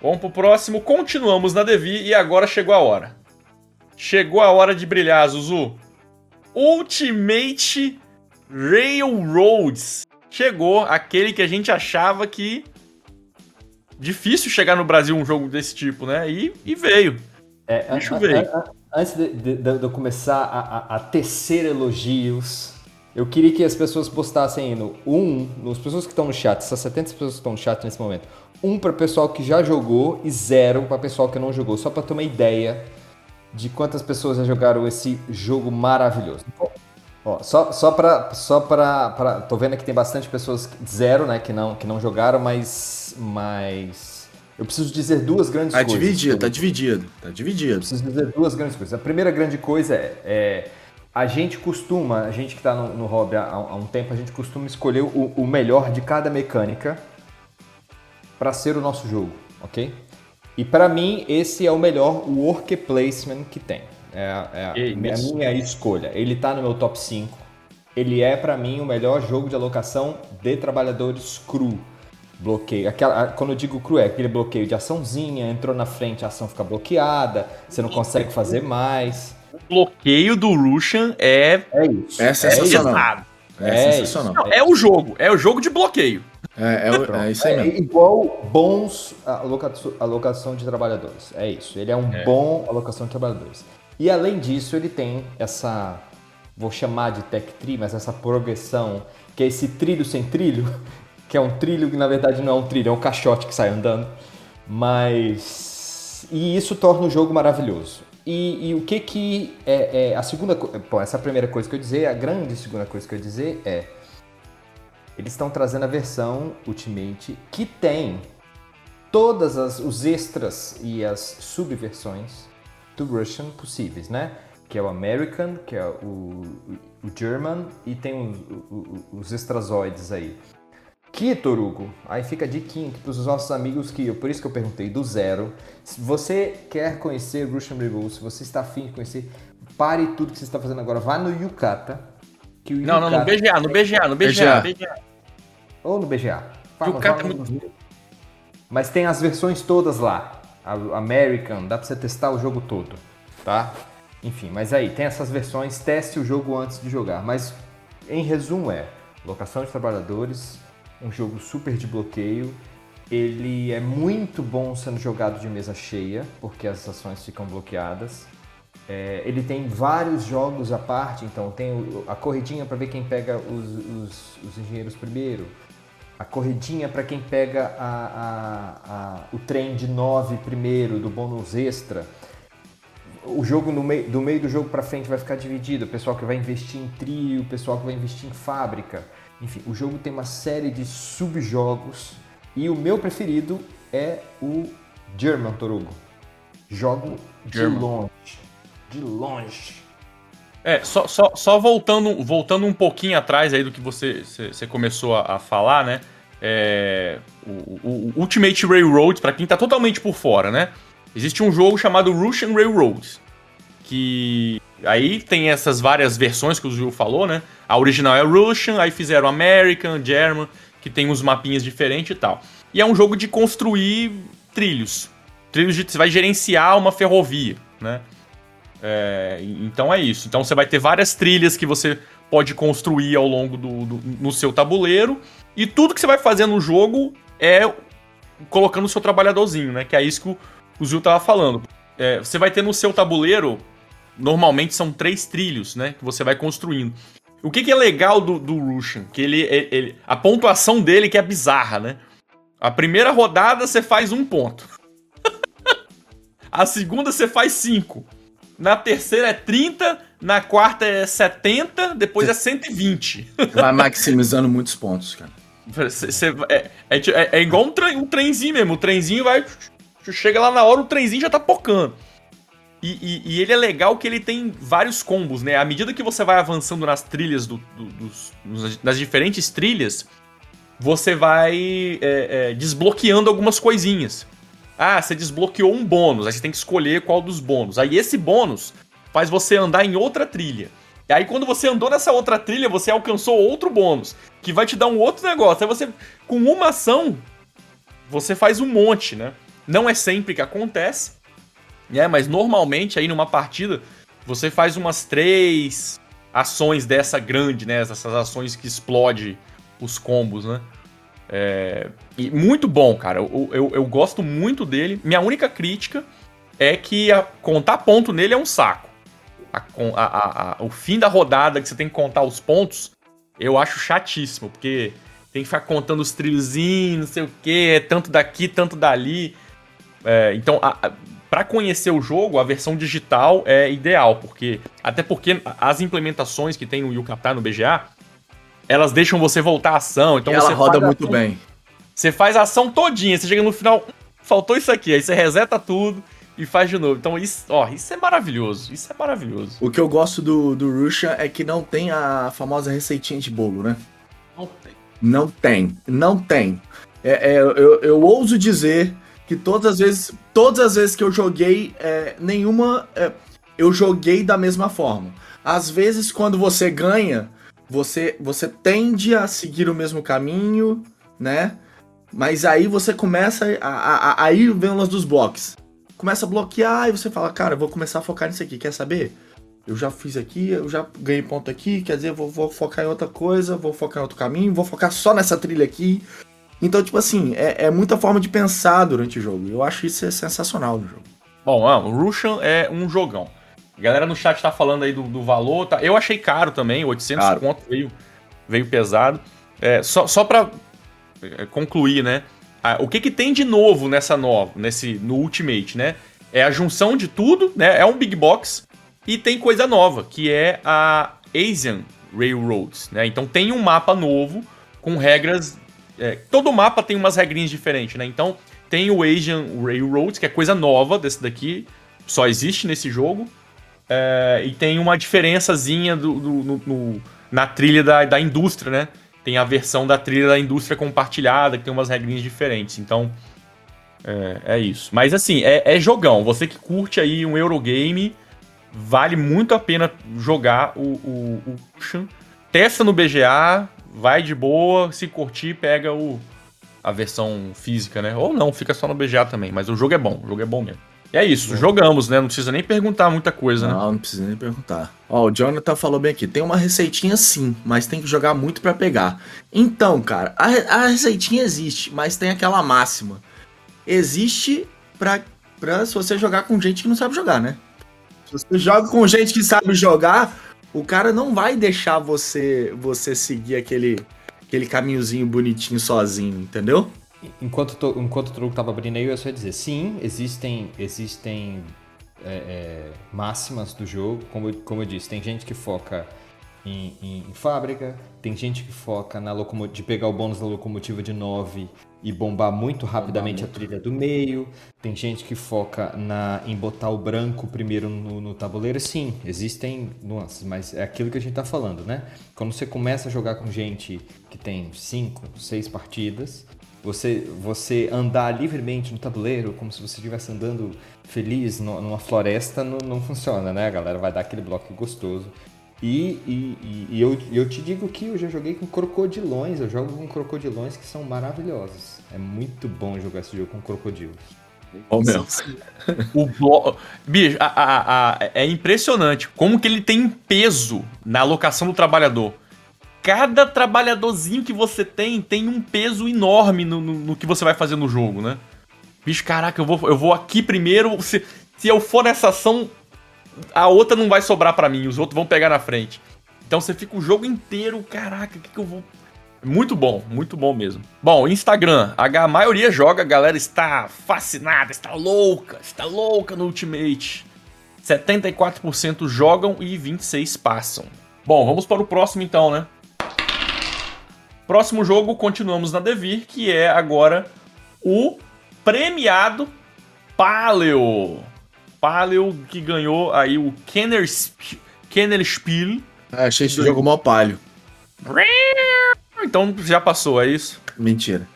Vamos pro próximo. Continuamos na Devi e agora chegou a hora. Chegou a hora de brilhar, Zuzu. Ultimate Railroads. Chegou aquele que a gente achava que. Difícil chegar no Brasil um jogo desse tipo, né? E, e veio. É, a- ver. a- a- Antes de, de- de eu começar a, a- tecer elogios, eu queria que as pessoas postassem no um, as pessoas que estão no chat, essas 70 pessoas que estão no chat nesse momento, um para pessoal que já jogou e zero para pessoal que não jogou, só para ter uma ideia de quantas pessoas já jogaram esse jogo maravilhoso. Ó, só só para só para pra- tô vendo que tem bastante pessoas zero, né, que não que não jogaram, mas mas eu preciso dizer duas grandes tá coisas. Dividido, tá dividido, tá dividido. Eu preciso dizer duas grandes coisas. A primeira grande coisa é, é a gente costuma, a gente que está no, no, hobby há, há, um tempo, a gente costuma escolher o, o melhor de cada mecânica para ser o nosso jogo, ok? E para mim, esse é o melhor work placement que tem. É, é a, a minha escolha. Ele está no meu top 5. Ele é, para mim, o melhor jogo de alocação de trabalhadores cru. Bloqueio. Aquela, quando eu digo cru, é aquele bloqueio de açãozinha, entrou na frente, a ação fica bloqueada, você não consegue fazer mais. O bloqueio do Russian é. É isso. É sensacional. É, é sensacional. Não, é o jogo. É o jogo de bloqueio. É, é, é isso aí é mesmo. É igual bons alocação, alocação de trabalhadores. É isso. Ele é um é. bom alocação de trabalhadores. E além disso, ele tem essa, vou chamar de tech tree, mas essa progressão, que é esse trilho sem trilho, que é um trilho que na verdade não é um trilho, é um caixote que sai andando. Mas. E isso torna o jogo maravilhoso. E, e o que que é, é, a segunda bom essa é a primeira coisa que eu dizer a grande segunda coisa que eu dizer é eles estão trazendo a versão Ultimate que tem todas as, os extras e as subversões do Russian possíveis, né? Que é o American, que é o, o German e tem os, os, os extrazoides aí. Que, Torugo, aí fica de quinto para os nossos amigos que, por isso que eu perguntei, do zero. Se você quer conhecer Russian Revolt, se você está afim de conhecer, pare tudo que você está fazendo agora, vá no Yukata. Que o não, Yukata não, no BGA, no BGA, no BGA. BGA. Ou no BGA. Fala, Yukata é muito... Mas tem as versões todas lá. American, dá para você testar o jogo todo, tá? Enfim, mas aí, tem essas versões, teste o jogo antes de jogar. Mas, em resumo, é locação de trabalhadores, um jogo super de bloqueio. Ele é muito bom sendo jogado de mesa cheia, porque as ações ficam bloqueadas. É, ele tem vários jogos à parte, então tem a corridinha para ver quem pega os, os, os, engenheiros primeiro, a corridinha para quem pega a, a, a, o trem de 9 primeiro, do bônus extra. O jogo no meio, do meio do jogo para frente vai ficar dividido, o pessoal que vai investir em trio, o pessoal que vai investir em fábrica. Enfim, o jogo tem uma série de subjogos e o meu preferido é o German Torugo. Jogo German. de longe. De longe. É, só, só, só voltando, voltando um pouquinho atrás aí do que você, você começou a, a falar, né? É, o, o, Ultimate Railroad, para quem tá totalmente por fora, né? Existe um jogo chamado Russian Railroads, que aí tem essas várias versões que o Gil falou, né? A original é Russian, aí fizeram American, German, que tem uns mapinhas diferentes e tal. E é um jogo de construir trilhos. Trilhos de. Você vai gerenciar uma ferrovia, né? É, então é isso. Então você vai ter várias trilhas que você pode construir ao longo do, do, no seu tabuleiro. E tudo que você vai fazer no jogo é colocando o seu trabalhadorzinho, né? Que é isso que o, o Zil tava falando. É, você vai ter no seu tabuleiro, normalmente são três trilhos, né? Que você vai construindo. O que, que é legal do, do Russian? Que ele, ele, ele, A pontuação dele que é bizarra, né? A primeira rodada você faz um ponto. a segunda você faz cinco. Na terceira é 30, na quarta é 70, depois é 120. Vai maximizando muitos pontos, cara. Cê, cê, é, é, é, é, igual um, tre um trenzinho mesmo. O trenzinho vai. Chega lá na hora, o trenzinho já tá pocando. E, e, e, ele é legal que ele tem vários combos, né? À medida que você vai avançando nas trilhas, do, do, dos, nas diferentes trilhas, você vai é, é, desbloqueando algumas coisinhas. Ah, você desbloqueou um bônus, aí você tem que escolher qual dos bônus. Aí esse bônus faz você andar em outra trilha. E aí quando você andou nessa outra trilha, você alcançou outro bônus, que vai te dar um outro negócio. Aí você, com uma ação, você faz um monte, né? Não é sempre que acontece, é, mas normalmente aí numa partida você faz umas três ações dessa grande, né? Essas ações que explode os combos, né? É, e muito bom, cara. Eu, eu, eu, gosto muito dele. Minha única crítica é que a, contar ponto nele é um saco. A, a, o fim da rodada que você tem que contar os pontos, eu acho chatíssimo, porque tem que ficar contando os trilhozinhos, não sei o que, tanto daqui, tanto dali. É, então, para conhecer o jogo, a versão digital é ideal, porque até porque as implementações que tem no Yucatán no BGA, elas deixam você voltar à ação. Então e ela você roda muito bem. Você faz a ação todinha, você chega no final, faltou isso aqui. Aí você reseta tudo e faz de novo. Então, isso, ó, isso é maravilhoso. Isso é maravilhoso. O que eu gosto do, do Rusha é que não tem a famosa receitinha de bolo, né? Não tem. Não tem. Não tem. É, é, eu, eu ouso dizer que todas as vezes, todas as vezes que eu joguei, é, nenhuma é, eu joguei da mesma forma. Às vezes, quando você ganha, você, você tende a seguir o mesmo caminho, né? Mas aí você começa a, a, a aí vem o lance dos blocos. Começa a bloquear e você fala, cara, vou começar a focar nisso aqui, quer saber? Eu já fiz aqui, eu já ganhei ponto aqui, quer dizer, vou, vou focar em outra coisa, vou focar em outro caminho, vou focar só nessa trilha aqui. Então, tipo assim, é, é muita forma de pensar durante o jogo. Eu acho isso sensacional no jogo. Bom, o Russian é um jogão. A galera no chat tá falando aí do, do valor, tá? Eu achei caro também, 800 caro. conto veio, veio pesado. É, só, só pra é, concluir, né? Ah, o que que tem de novo nessa nova, nesse, no Ultimate, né? É a junção de tudo, né? É um big box e tem coisa nova, que é a Asian Railroads, né? Então tem um mapa novo com regras. É, todo mapa tem umas regrinhas diferentes, né? Então tem o Asian Railroads, que é coisa nova desse daqui, só existe nesse jogo. É, e tem uma diferençazinha do, do no, no, na trilha da, da indústria, né? Tem a versão da trilha da indústria compartilhada, que tem umas regrinhas diferentes. Então, é, é isso. Mas assim, é, é, jogão. Você que curte aí um Eurogame, vale muito a pena jogar o, o, o Testa no BGA, vai de boa. Se curtir, pega o, a versão física, né? Ou não, fica só no BGA também. Mas o jogo é bom, o jogo é bom mesmo. É isso, jogamos, né? Não precisa nem perguntar muita coisa, não, né? Não, não precisa nem perguntar. Ó, o Jonathan falou bem aqui, tem uma receitinha sim, mas tem que jogar muito para pegar. Então, cara, a, a, receitinha existe, mas tem aquela máxima. Existe pra, pra se você jogar com gente que não sabe jogar, né? Se você joga com gente que sabe jogar, o cara não vai deixar você você seguir aquele, aquele caminhozinho bonitinho sozinho, entendeu? Enquanto, to, enquanto o truco estava abrindo aí, eu só ia dizer, sim, existem, existem é, é, máximas do jogo, como, como eu disse, tem gente que foca em, em, em fábrica, tem gente que foca na de pegar o bônus da locomotiva de 9 e bombar muito rapidamente bombar muito. a trilha do meio, tem gente que foca na, em botar o branco primeiro no, no tabuleiro, sim, existem nuances, mas é aquilo que a gente está falando, né? Quando você começa a jogar com gente que tem 5, 6 partidas, você, você andar livremente no tabuleiro, como se você estivesse andando feliz numa floresta, não, não funciona, né? A galera vai dar aquele bloco gostoso. E, e, e, eu, eu te digo que eu já joguei com crocodilões, eu jogo com crocodilões que são maravilhosos. É muito bom jogar esse jogo com crocodilos. Oh, meu. o blo... Bicho, a, a, a, é impressionante como que ele tem peso na alocação do trabalhador cada trabalhadorzinho que você tem tem um peso enorme no, no, no, que você vai fazer no jogo, né? Bicho, caraca, eu vou, eu vou aqui primeiro. Se, se eu for nessa ação, a outra não vai sobrar para mim, os outros vão pegar na frente. Então você fica o jogo inteiro, caraca, o que, que eu vou. Muito bom, muito bom mesmo. Bom, Instagram, a maioria joga, a galera está fascinada, está louca, está louca no Ultimate. 74% jogam e 26 passam. Bom, vamos para o próximo então, né? Próximo jogo, continuamos na Devir, que é agora o premiado Paleo. Paleo que ganhou aí o Kenner, Kenner Spiel. Ah, achei esse jogo mó palio. Então já passou, é isso? Mentira.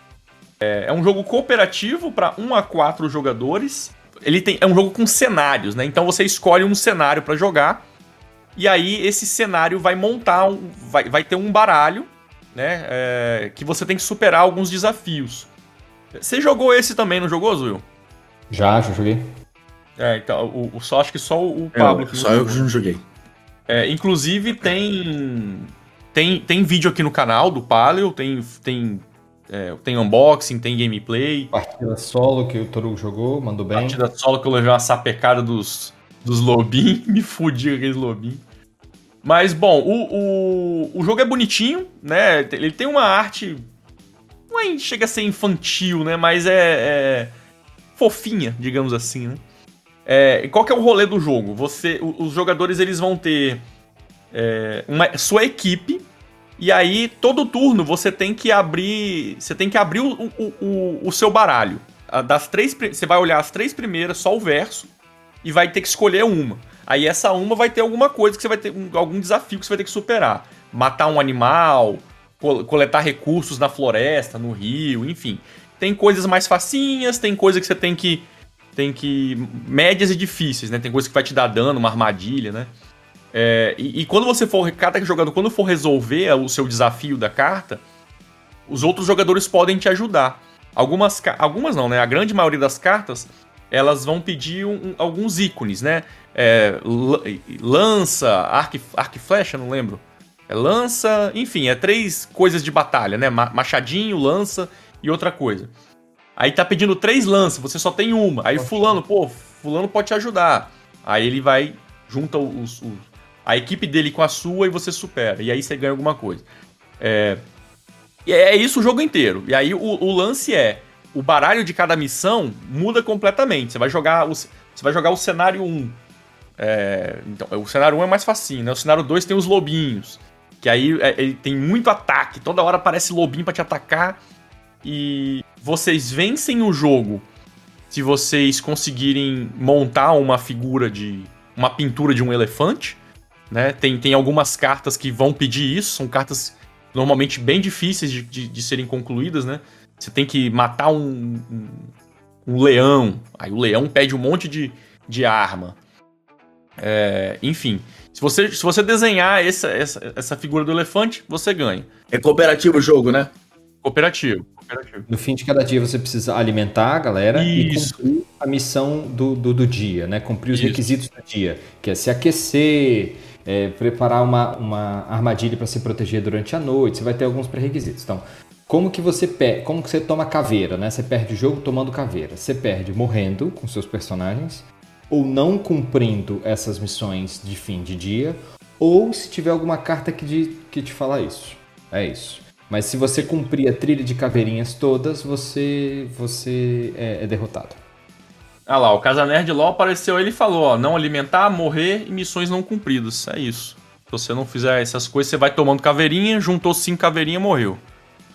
É, é um jogo cooperativo para 1 a 4 jogadores. Ele tem, é um jogo com cenários, né? Então você escolhe um cenário para jogar. E aí esse cenário vai montar um, vai, vai ter um baralho né? É, que você tem que superar alguns desafios. Você jogou esse também, não jogou, Zuil? Já, já joguei. É, então, o, o só acho que só o Pablo. É, só eu que não joguei. É, inclusive tem, tem tem vídeo aqui no canal do Paleo, tem tem é, tem unboxing, tem gameplay. Partida solo que o Toru jogou, mandou bem. Partida solo que eu levei uma sapecada dos, dos lobinhos, me fudi com aqueles lobinhos. Mas, bom, o, o, o jogo é bonitinho, né? Ele tem uma arte. Não é, chega a ser infantil, né? Mas é, é fofinha, digamos assim, né? É, qual que é o rolê do jogo? Você, os jogadores eles vão ter é, uma, sua equipe e aí todo turno você tem que abrir, você tem que abrir o, o, o, o seu baralho. das três. Você vai olhar as três primeiras, só o verso, e vai ter que escolher uma. Aí essa uma vai ter alguma coisa que você vai ter. Um, algum desafio que você vai ter que superar. Matar um animal, coletar recursos na floresta, no rio, enfim. Tem coisas mais facinhas, tem coisa que você tem que. Tem que. médias e difíceis, né? Tem coisa que vai te dar dano, uma armadilha, né? É, e, e, quando você for. Cada jogador, quando for resolver o seu desafio da carta, os outros jogadores podem te ajudar. Algumas, algumas não, né? A grande maioria das cartas elas vão pedir um, um, alguns ícones, né? É, lança, arco, arco e flecha, não lembro. É lança, enfim, é três coisas de batalha, né? Machadinho, lança e outra coisa. Aí tá pedindo três lanças, você só tem uma. Aí fulano, pô, fulano pode te ajudar. Aí ele vai, junta os, os, a equipe dele com a sua e você supera. E aí você ganha alguma coisa. É, e é isso o jogo inteiro. E aí o, o lance é, o baralho de cada missão muda completamente. Você vai jogar o, você vai jogar o cenário 1. É, então, o cenário 1 é mais facinho, né? O cenário 2 tem os lobinhos. Que aí é, tem muito ataque. Toda hora aparece lobinho para te atacar. E vocês vencem o jogo se vocês conseguirem montar uma figura de. uma pintura de um elefante. Né? Tem, tem algumas cartas que vão pedir isso. São cartas normalmente bem difíceis de, de, de serem concluídas, né? Você tem que matar um, um, um, leão. Aí o leão pede um monte de, de arma. É, enfim. Se você, se você desenhar essa, essa, essa figura do elefante, você ganha. É cooperativo o jogo, né? Cooperativo. cooperativo. No fim de cada dia você precisa alimentar a galera Isso. e cumprir a missão do, do, do dia, né? Cumprir os Isso. requisitos do dia, que é se aquecer, é, preparar uma, uma armadilha para se proteger durante a noite. Você vai ter alguns pré-requisitos. Então, como que você perde, como que você toma caveira, né? Você perde o jogo tomando caveira. Você perde morrendo com seus personagens, ou não cumprindo essas missões de fim de dia, ou se tiver alguma carta que, de, que te fala isso. É isso. Mas se você cumprir a trilha de caveirinhas todas, você você é, é derrotado. Ah lá, o Casanerd LOL apareceu ele falou, ó, não alimentar, morrer e missões não cumpridas. É isso. Se você não fizer essas coisas, você vai tomando caveirinha, juntou cinco caveirinhas, morreu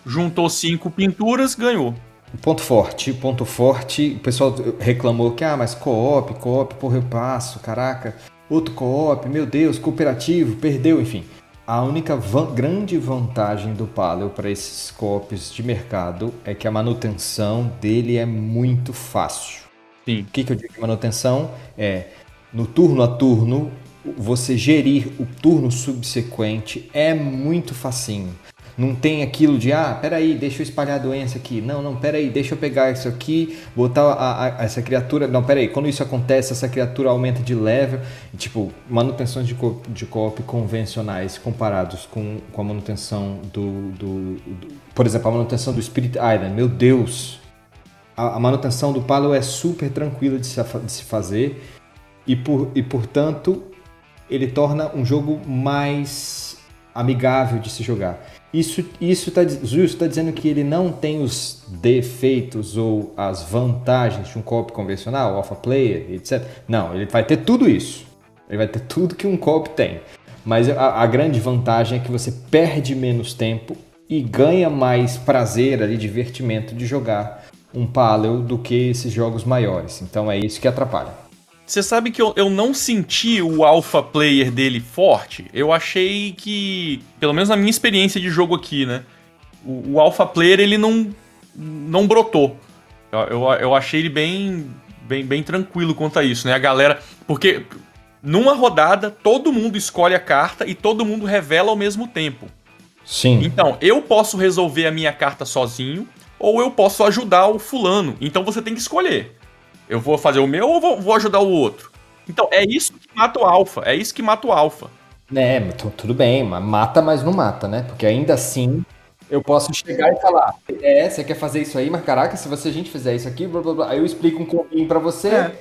juntou cinco pinturas, ganhou. Ponto forte, ponto forte. O pessoal reclamou que, ah, mas co-op, co-op, porra, eu passo, caraca. Outro co-op, meu Deus, cooperativo, perdeu, enfim. A única van grande vantagem do Paleo para esses co-ops de mercado é que a manutenção dele é muito fácil. Sim. O que, que eu digo de manutenção? É, no turno a turno, você gerir o turno subsequente é muito facinho. Não tem aquilo de, ah, peraí, deixa eu espalhar a doença aqui. Não, não, peraí, deixa eu pegar isso aqui, botar a, a, essa criatura. Não, peraí, quando isso acontece, essa criatura aumenta de level. tipo, manutenções de, co de co-op convencionais comparados com, com a manutenção do, do, do, Por exemplo, a manutenção do Spirit Island. Meu Deus! A, a manutenção do Palo é super tranquila de se, de se fazer e, por, e, portanto, ele torna um jogo mais amigável de se jogar. Isso isso tá está dizendo que ele não tem os defeitos ou as vantagens de um copo convencional, alpha player, etc. Não, ele vai ter tudo isso. Ele vai ter tudo que um copo tem. Mas a, a grande vantagem é que você perde menos tempo e ganha mais prazer ali, divertimento de jogar um Paleo do que esses jogos maiores. Então é isso que atrapalha. Você sabe que eu, eu não senti o alpha player dele forte. Eu achei que, pelo menos na minha experiência de jogo aqui, né? O, o alpha player ele não, não brotou. Eu, eu, eu, achei ele bem, bem, bem tranquilo quanto a isso, né? A galera. Porque numa rodada todo mundo escolhe a carta e todo mundo revela ao mesmo tempo. Sim. Então, eu posso resolver a minha carta sozinho ou eu posso ajudar o fulano. Então você tem que escolher. Eu vou fazer o meu ou vou, vou ajudar o outro? Então, é isso que mata o alfa. É isso que mata o alfa. É, tudo bem, mata, mas não mata, né? Porque ainda assim eu posso chegar e falar: É, você quer fazer isso aí, mas caraca, se você, a gente fizer isso aqui, blá blá blá. Aí eu explico um pouquinho pra você. É.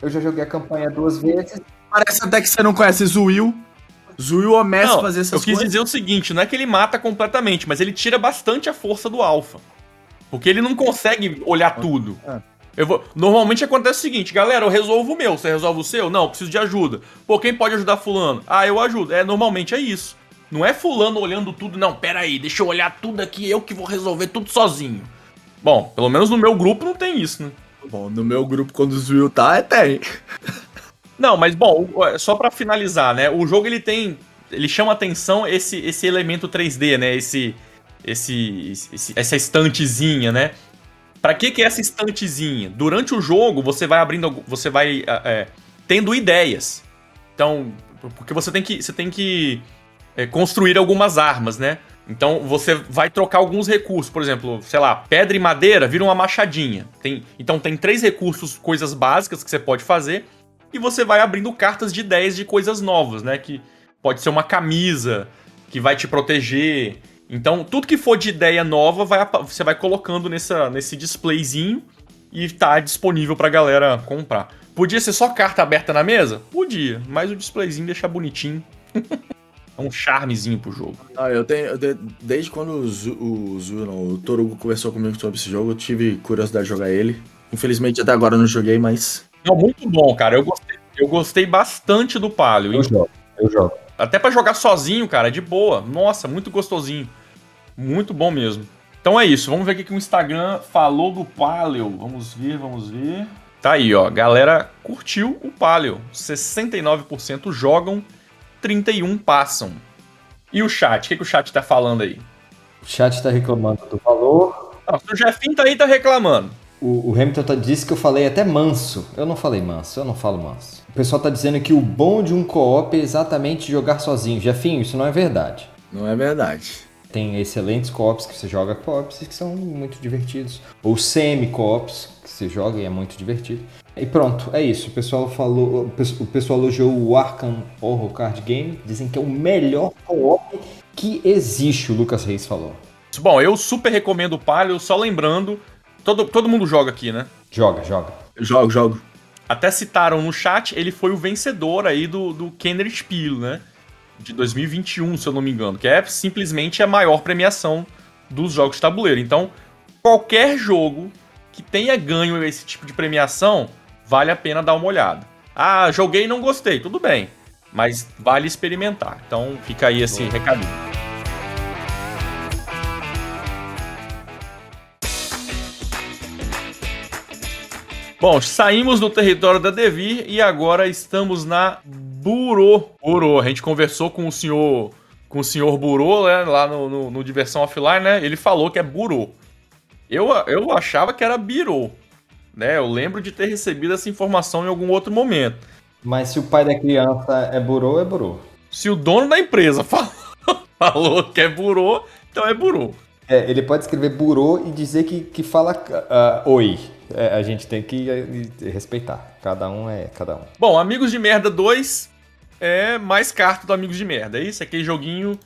Eu já joguei a campanha duas vezes. Parece até que você não conhece Zuil. Zuil começa a fazer essas coisas. Eu quis dizer o seguinte: não é que ele mata completamente, mas ele tira bastante a força do alfa. Porque ele não consegue olhar tudo. É. Eu vou... Normalmente acontece o seguinte, galera, eu resolvo o meu, você resolve o seu? Não, eu preciso de ajuda. Pô, quem pode ajudar fulano? Ah, eu ajudo. É, normalmente é isso. Não é fulano olhando tudo, não, pera aí, deixa eu olhar tudo aqui, eu que vou resolver tudo sozinho. Bom, pelo menos no meu grupo não tem isso, né? Bom, no meu grupo, quando o Zuil tá, é tem. Não, mas bom, só para finalizar, né? O jogo ele tem. Ele chama atenção esse, esse elemento 3D, né? Esse, esse, esse essa estantezinha, né? Para que que é essa estantezinha? Durante o jogo você vai abrindo, você vai é, tendo ideias. Então, porque você tem que, você tem que é, construir algumas armas, né? Então você vai trocar alguns recursos, por exemplo, sei lá, pedra e madeira vira uma machadinha. Tem, então tem três recursos, coisas básicas que você pode fazer e você vai abrindo cartas de ideias de coisas novas, né? Que pode ser uma camisa que vai te proteger. Então, tudo que for de ideia nova, vai, você vai colocando nessa, nesse displayzinho e tá disponível pra galera comprar. Podia ser só carta aberta na mesa? Podia, mas o displayzinho deixa bonitinho. é um charmezinho pro jogo. Ah, eu tenho. Eu, desde quando o Zu, o, Zu, não, o Torugo conversou comigo sobre esse jogo, eu tive curiosidade de jogar ele. Infelizmente até agora eu não joguei, mas não, muito bom, cara. Eu gostei, eu gostei bastante do Palio. Eu jogo, eu jogo. Até para jogar sozinho, cara, de boa. Nossa, muito gostosinho. Muito bom mesmo. Então é isso, vamos ver o que o Instagram falou do Palio. Vamos ver, vamos ver. Tá aí, ó. Galera curtiu o Palio. 69% jogam, 31 passam. E o chat? O que, que o chat tá falando aí? O chat tá reclamando do valor. Se o Jefinho tá aí, tá reclamando. O, o Hamilton tá, disse que eu falei até manso. Eu não falei manso, eu não falo manso. O pessoal tá dizendo que o bom de um co-op é exatamente jogar sozinho. Jefinho, isso não é verdade. Não é verdade. Tem excelentes co-ops que você joga co-ops que são muito divertidos. Ou semi-co-ops que você joga e é muito divertido. E pronto, é isso. O pessoal falou. O pessoal elogiou o Arkham Horror Card Game. Dizem que é o melhor co-op que existe, o Lucas Reis falou. Bom, eu super recomendo o Palio, só lembrando Todo, todo mundo joga aqui, né? Joga, joga. Jogo, jogo. Até citaram no chat, ele foi o vencedor aí do, do Kenner Spiel, né? De 2021, se eu não me engano. Que é simplesmente a maior premiação dos jogos de tabuleiro. Então, qualquer jogo que tenha ganho esse tipo de premiação, vale a pena dar uma olhada. Ah, joguei e não gostei, tudo bem. Mas vale experimentar. Então fica aí esse recadinho. Bom, saímos do território da Devir e agora estamos na Burô. Burô, a gente conversou com o senhor com o senhor Burô, né, lá no, no, no, Diversão Offline, né? Ele falou que é Burô. Eu, eu achava que era Birô, né? Eu lembro de ter recebido essa informação em algum outro momento. Mas se o pai da criança é Burô, é Burô. Se o dono da empresa falou, falou que é Burô, então é Burô. É, ele pode escrever Burô e dizer que, que fala uh, oi é, a gente tem que é, respeitar. Cada um é cada um. Bom, Amigos de Merda 2 é mais carta do Amigos de Merda. É isso? É aquele joguinho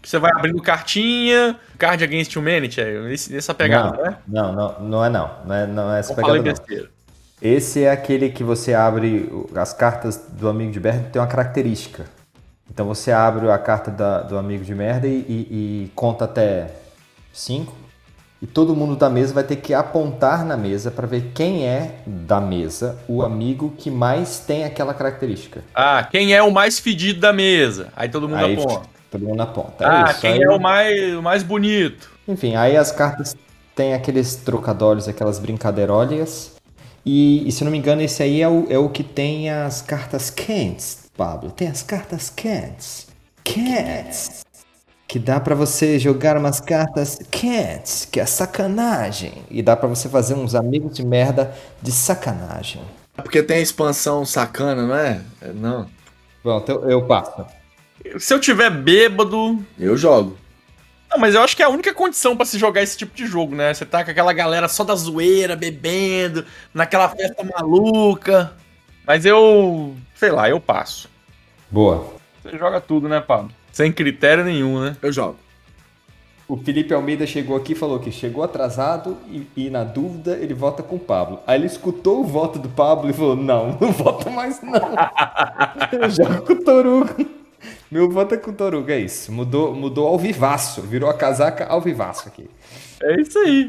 que você vai abrindo cartinha, Card Against Humanity, é essa pegada, não, né? Não, não, não é não. Não é, não é essa pegada não. Esse é aquele que você abre as cartas do Amigo de Merda tem uma característica. Então você abre a carta da, do Amigo de Merda e, e, e conta até 5 e todo mundo da mesa vai ter que apontar na mesa para ver quem é da mesa o amigo que mais tem aquela característica. Ah, quem é o mais fedido da mesa? Aí todo mundo aí, aponta. Todo mundo aponta. É ah, isso. quem aí... é o mais, o mais bonito? Enfim, aí as cartas têm aqueles trocadilhos, aquelas brincadeirolhas. E, e, se não me engano, esse aí é o, é o que tem as cartas quentes, Pablo. Tem as cartas quentes. Quentes que dá para você jogar umas cartas cats, que é sacanagem, e dá para você fazer uns amigos de merda de sacanagem. É porque tem a expansão sacana, não é? é não. Pronto, eu, eu passo. Se eu tiver bêbado. Eu jogo. Não, mas eu acho que é a única condição para se jogar esse tipo de jogo, né? Você tá com aquela galera só da zoeira, bebendo, naquela festa maluca. Mas eu. sei lá, eu passo. Boa. Você joga tudo, né, Pablo? Sem critério nenhum, né? Eu jogo. O Felipe Almeida chegou aqui e falou que chegou atrasado e, e, na dúvida ele vota com o Pablo. Aí ele escutou o voto do Pablo e falou: Não, não vota mais não. Eu jogo com o Torugo. Meu voto é com o Torugo, é isso. Mudou, mudou ao vivaço, virou a casaca ao vivaço aqui. É isso aí.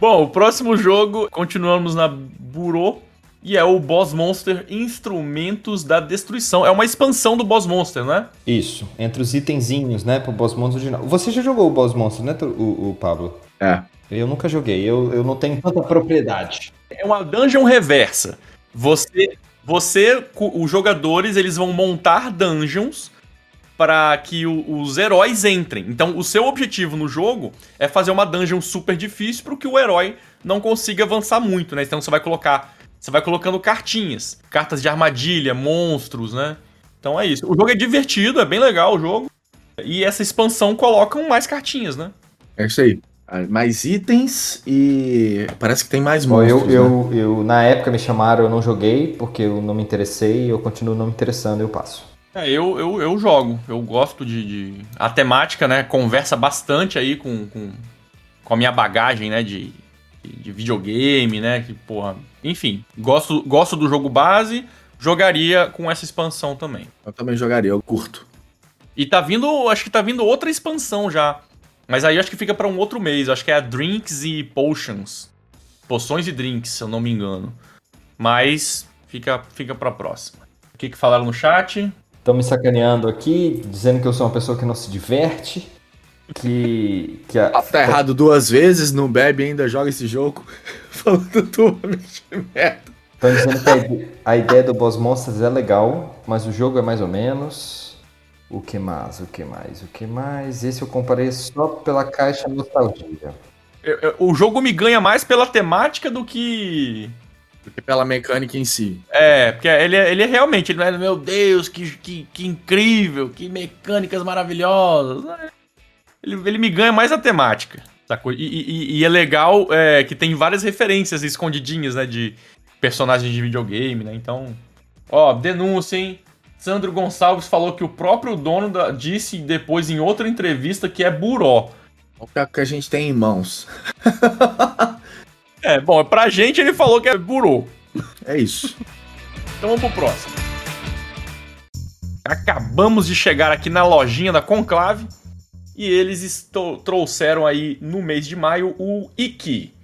Bom, o próximo jogo, continuamos na Burô e é o Boss Monster Instrumentos da Destruição. É uma expansão do Boss Monster, né? Isso, entre os itenzinhos, né, pro Boss Monster original. Você já jogou o Boss Monster, né, o, o Pablo? É. Eu nunca joguei, eu, eu não tenho tanta propriedade. É uma dungeon reversa. Você, você, os jogadores, eles vão montar dungeons para que o, os heróis entrem. Então, o seu objetivo no jogo é fazer uma dungeon super difícil para que o herói não consiga avançar muito, né? Então, você vai colocar, você vai colocando cartinhas, cartas de armadilha, monstros, né? Então é isso. O jogo é divertido, é bem legal o jogo. E essa expansão colocam mais cartinhas, né? É isso aí. Ah, mais itens e parece que tem mais Bom, monstros. eu, né? eu, eu, na época me chamaram, eu não joguei, porque eu não me interessei, eu continuo não me interessando, eu passo. É, eu, eu, eu jogo. Eu gosto de, de, A temática, né? Conversa bastante aí com, com, com a minha bagagem, né? De, de videogame, né? Que, porra. Enfim, gosto, gosto do jogo base. Jogaria com essa expansão também. Eu também jogaria, eu curto. E tá vindo. Acho que tá vindo outra expansão já. Mas aí acho que fica para um outro mês. Acho que é a Drinks e Potions. Poções e drinks, se eu não me engano. Mas fica, fica pra próxima. O que, que falaram no chat? Estão me sacaneando aqui, dizendo que eu sou uma pessoa que não se diverte. Que. que a... Tá errado duas vezes, não bebe e ainda joga esse jogo. Falando duamente merda. Estão dizendo que a ide- a ideia do Boss Monsters é legal, mas o jogo é mais ou menos. O que mais? O que mais? O que mais? Esse eu comparei só pela caixa nostalgia. Eu- eu- o jogo me ganha mais pela temática do que. Porque pela mecânica em si. É, porque ele é, ele é realmente, ele não é, meu Deus, que, que, que incrível, que mecânicas maravilhosas. Ele, ele me ganha mais a temática. Sacou? E, e- e é legal é, que tem várias referências escondidinhas, né, de personagens de videogame, né? Então, ó, denúncia, hein? Sandro Gonçalves falou que o próprio dono da- disse depois em outra entrevista que é buró. O que é a gente tem em mãos. É, bom, pra gente ele falou que é burô. É isso. Então vamos pro próximo. Acabamos de chegar aqui na lojinha da Conclave e eles trouxeram aí no mês de maio o Iki.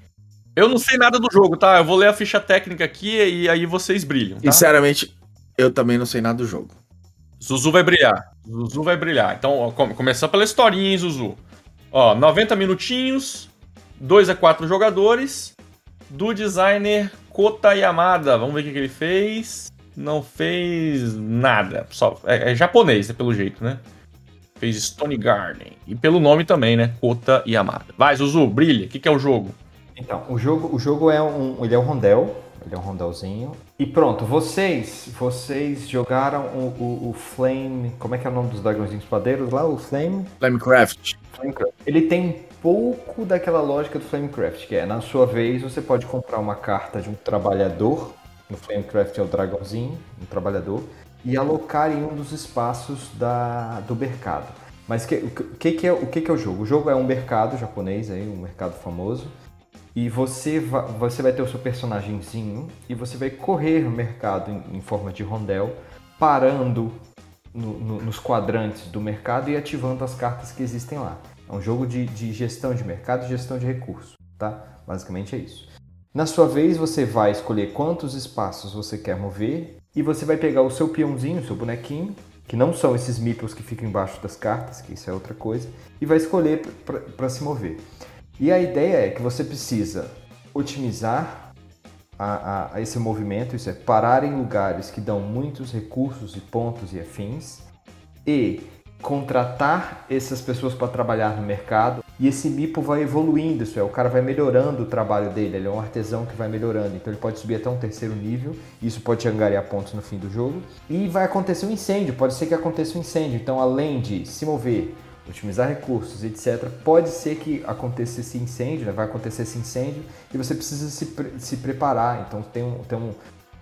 Eu não sei nada do jogo, tá? Eu vou ler a ficha técnica aqui e aí vocês brilham, tá? Sinceramente, eu também não sei nada do jogo. Zuzu vai brilhar. Zuzu vai brilhar. Então, ó, começando pela historinha, hein, Zuzu. Ó, 90 minutinhos, 2 a 4 jogadores, do designer Kota Yamada. Vamos ver o que, que ele fez. Não fez nada. Só, é, é japonês, né, pelo jeito, né? Fez Stone Garden. E pelo nome também, né? Kota Yamada. Vai, Zuzu, brilha. O que, que é o jogo? Então, o jogo, o jogo é um. Ele é um rondel. Ele é um rondelzinho. E pronto, vocês. Vocês jogaram o, o, o Flame. Como é que é o nome dos dragãozinhos padeiros lá? O Flame. Flamecraft. Flamecraft. Ele tem pouco daquela lógica do Flamecraft, que é, na sua vez, você pode comprar uma carta de um trabalhador, no Flamecraft é o dragãozinho, um trabalhador, e alocar em um dos espaços da, do mercado. Mas que- o que, que é, o que, que é o jogo? O jogo é um mercado japonês, aí, um mercado famoso, e você, va- você vai ter o seu personagemzinho e você vai correr no mercado em, em forma de rondel, parando no- no- nos quadrantes do mercado e ativando as cartas que existem lá. É um jogo de, de gestão de mercado e gestão de recursos, tá? Basicamente é isso. Na sua vez, você vai escolher quantos espaços você quer mover e você vai pegar o seu peãozinho, o seu bonequinho, que não são esses meeples que ficam embaixo das cartas, que isso é outra coisa, e vai escolher para se mover. E a ideia é que você precisa otimizar a, a- a esse movimento, isso é, parar em lugares que dão muitos recursos e pontos e afins, e contratar essas pessoas para trabalhar no mercado. E esse mipo vai evoluindo, isso é, o cara vai melhorando o trabalho dele, ele é um artesão que vai melhorando, então ele pode subir até um terceiro nível, isso pode angariar pontos no fim do jogo. E vai acontecer um incêndio, pode ser que aconteça um incêndio, então além de se mover, otimizar recursos, etc., pode ser que aconteça esse incêndio, né? vai acontecer esse incêndio, e você precisa se, pre- se preparar, então tem um, tem um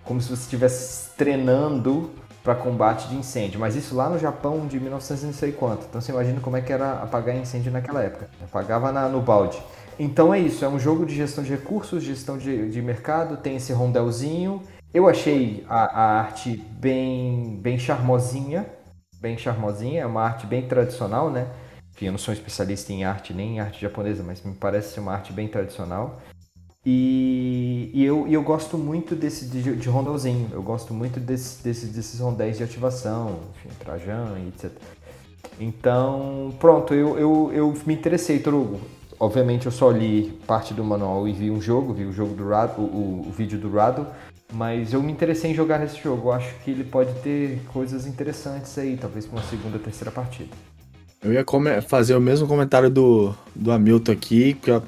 como se você estivesse treinando para combate de incêndio, mas isso lá no Japão de 1900 e não sei quanto. Então você imagina como é que era apagar incêndio naquela época. Apagava na- no balde. Então é isso, é um jogo de gestão de recursos, gestão de, de mercado, tem esse rondelzinho. Eu achei a, a arte bem, bem charmosinha, bem charmosinha, é uma arte bem tradicional, né? Enfim, eu não sou um especialista em arte, nem em arte japonesa, mas me parece ser uma arte bem tradicional. E, e eu, eu gosto muito desse de, de rondelzinho, eu gosto muito desse, desse, desses rondéis de ativação, enfim, Trajan e etc. Então, pronto, eu, eu, eu me interessei, Trugo. obviamente eu só li parte do manual e vi um jogo, vi o jogo do Rado, o, o vídeo do Rado, mas eu me interessei em jogar nesse jogo. Eu acho que ele pode ter coisas interessantes aí, talvez para uma segunda, terceira partida. Eu ia fazer o mesmo comentário do, do Hamilton aqui, que eu,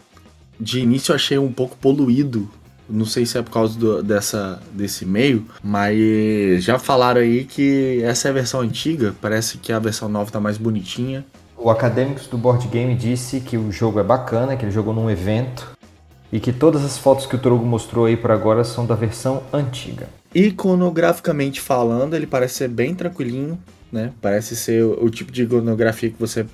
de início eu achei um pouco poluído. Não sei se é por causa do, dessa, desse meio, mas já falaram aí que essa é a versão antiga, parece que a versão nova tá mais bonitinha. O Acadêmicos do Board Game disse que o jogo é bacana, que ele jogou num evento e que todas as fotos que o Trogo mostrou aí por agora são da versão antiga. Iconograficamente falando, ele parece ser bem tranquilinho, né? Parece ser o, o tipo de iconografia que você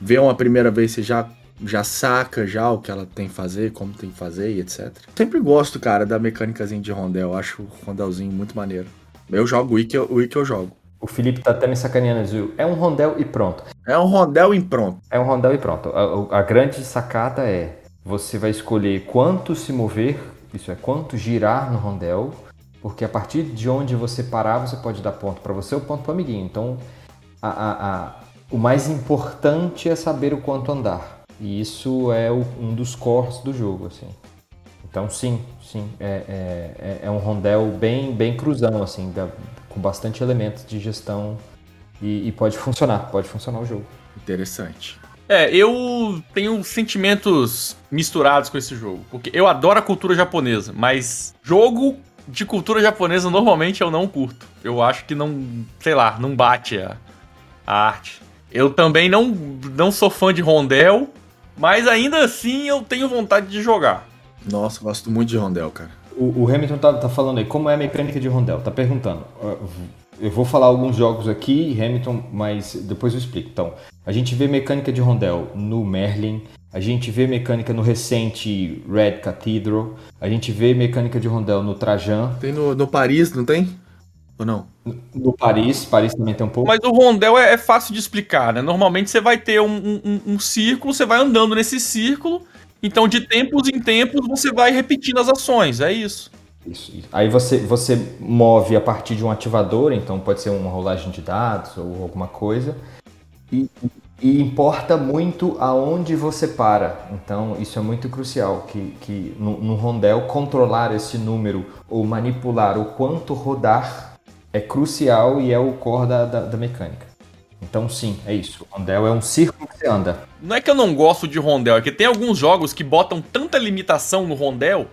vê uma primeira vez, você já, já saca já o que ela tem que fazer, como tem que fazer e etc. Sempre gosto, cara, da mecânicazinha de rondel. Acho o rondelzinho muito maneiro. Eu jogo o que o que eu jogo. O Felipe tá até me sacaneando, Zil. É um rondel e pronto. É um rondel e pronto. É um rondel e pronto. A, a, grande sacada é: você vai escolher quanto se mover, isso é, quanto girar no rondel, porque a partir de onde você parar, você pode dar ponto para você ou ponto para amiguinho. Então, a, a, o mais importante é saber o quanto andar. E isso é o, um dos cores do jogo, assim. Então, sim, sim, é, é, é, é um rondel bem, bem cruzão, assim, da, com bastante elementos de gestão e, e, pode funcionar, pode funcionar o jogo. Interessante. É, eu tenho sentimentos misturados com esse jogo, porque eu adoro a cultura japonesa, mas jogo de cultura japonesa normalmente eu não curto. Eu acho que não, sei lá, não bate a, a arte. Eu também não, não sou fã de rondel, mas ainda assim eu tenho vontade de jogar. Nossa, gosto muito de rondel, cara. O, o Hamilton tá, tá, falando aí, como é a mecânica de rondel? Tá perguntando. Eu vou falar alguns jogos aqui, Hamilton, mas depois eu explico. Então, a gente vê mecânica de rondel no Merlin, a gente vê mecânica no recente Red Cathedral, a gente vê mecânica de rondel no Trajan. Tem no, no Paris, não tem? Ou não? No Paris, Paris também tem um pouco. Mas o rondel é, é fácil de explicar, né? Normalmente você vai ter um, um, um círculo, você vai andando nesse círculo então, de tempos em tempos, você vai repetindo as ações, é isso. Isso, isso. Aí você, você move a partir de um ativador, então pode ser uma rolagem de dados ou alguma coisa. E, e importa muito aonde você para. Então, isso é muito crucial, que, que no, no rondel, controlar esse número ou manipular o quanto rodar é crucial e é o core da, da, da mecânica. Então sim, é isso. O rondel é um círculo que você anda. Não é que eu não gosto de rondel, é que tem alguns jogos que botam tanta limitação no rondel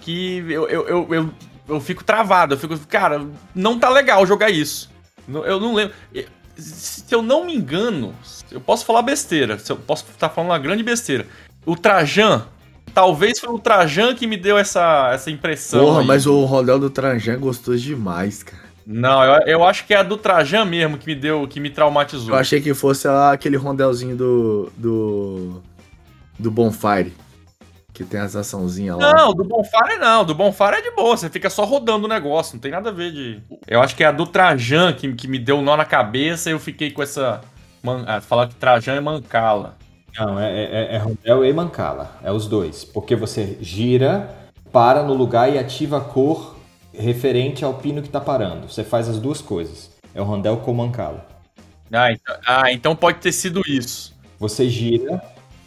que eu, eu, eu, eu, eu fico travado. Eu fico, cara, não tá legal jogar isso. Eu não lembro. Se eu não me engano, eu posso falar besteira. Se eu posso estar falando uma grande besteira. O Trajan, talvez foi o Trajan que me deu essa, essa impressão. Porra, aí. mas o rondel do Trajan é gostoso demais, cara. Não, eu, eu acho que é a do Trajan mesmo que me deu, que me traumatizou. Eu achei que fosse lá aquele rondelzinho do. do. do Bonfire. Que tem as açãozinhas lá. Não, do Bonfire não. Do Bonfire é de boa. Você fica só rodando o negócio. Não tem nada a ver de. Eu acho que é a do Trajan que, que me deu um nó na cabeça e eu fiquei com essa. Man... Ah, falar que Trajan é mancala. Não, é, é, é Rondel e mancala. É os dois. Porque você gira, para no lugar e ativa a cor referente ao pino que está parando. Você faz as duas coisas. É o rondel com mancala. Ah então, ah, então pode ter sido isso. Você gira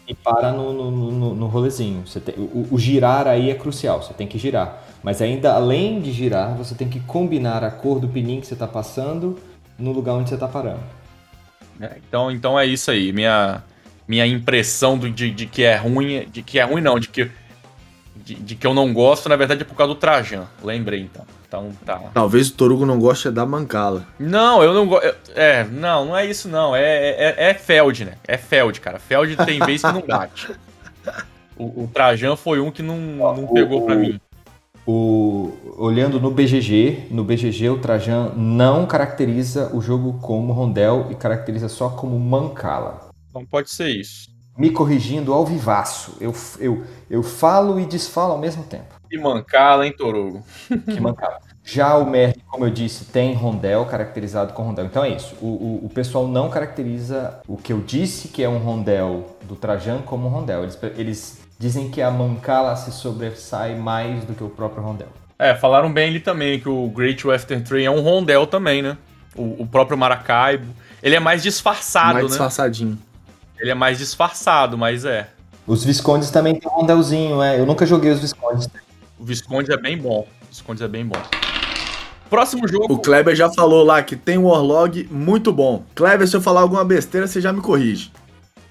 e para no, no, no, no rolezinho. Tem, o, o, girar aí é crucial, você tem que girar. Mas ainda além de girar, você tem que combinar a cor do pininho que você está passando no lugar onde você está parando. É, então, então é isso aí. Minha, minha impressão do, de, de que é ruim, de que é ruim não, de que de, de, que eu não gosto, na verdade, é por causa do Trajan. Lembrei, então. Então, tá. Talvez o Torugo não goste da Mancala. Não, eu não gosto. É, não, não é isso, não. É, é, é Feld, né? É Feld, cara. Feld tem vez que não bate. O, o Trajan foi um que não, não pegou para mim. O, olhando no BGG, no BGG o Trajan não caracteriza o jogo como rondel e caracteriza só como mancala. Então pode ser isso me corrigindo ao vivaço. Eu, eu, eu falo e desfalo ao mesmo tempo. Que mancala, hein, Torugo? Que mancala. Já o Merlin, como eu disse, tem rondel caracterizado com rondel. Então é isso. O, o, o, pessoal não caracteriza o que eu disse que é um rondel do Trajan como um rondel. Eles, eles dizem que a mancala se sobressai mais do que o próprio rondel. É, falaram bem ali também que o Great Western Trail é um rondel também, né? O, o próprio Maracaibo. Ele é mais disfarçado, mais né? Mais disfarçadinho. Ele é mais disfarçado, mas é. Os Viscondes também tem um rondelzinho, é. Eu nunca joguei os Viscondes. O Visconde é bem bom. O Visconde é bem bom. Próximo jogo. O Kleber já falou lá que tem um Warlog muito bom. Kleber, se eu falar alguma besteira, você já me corrige.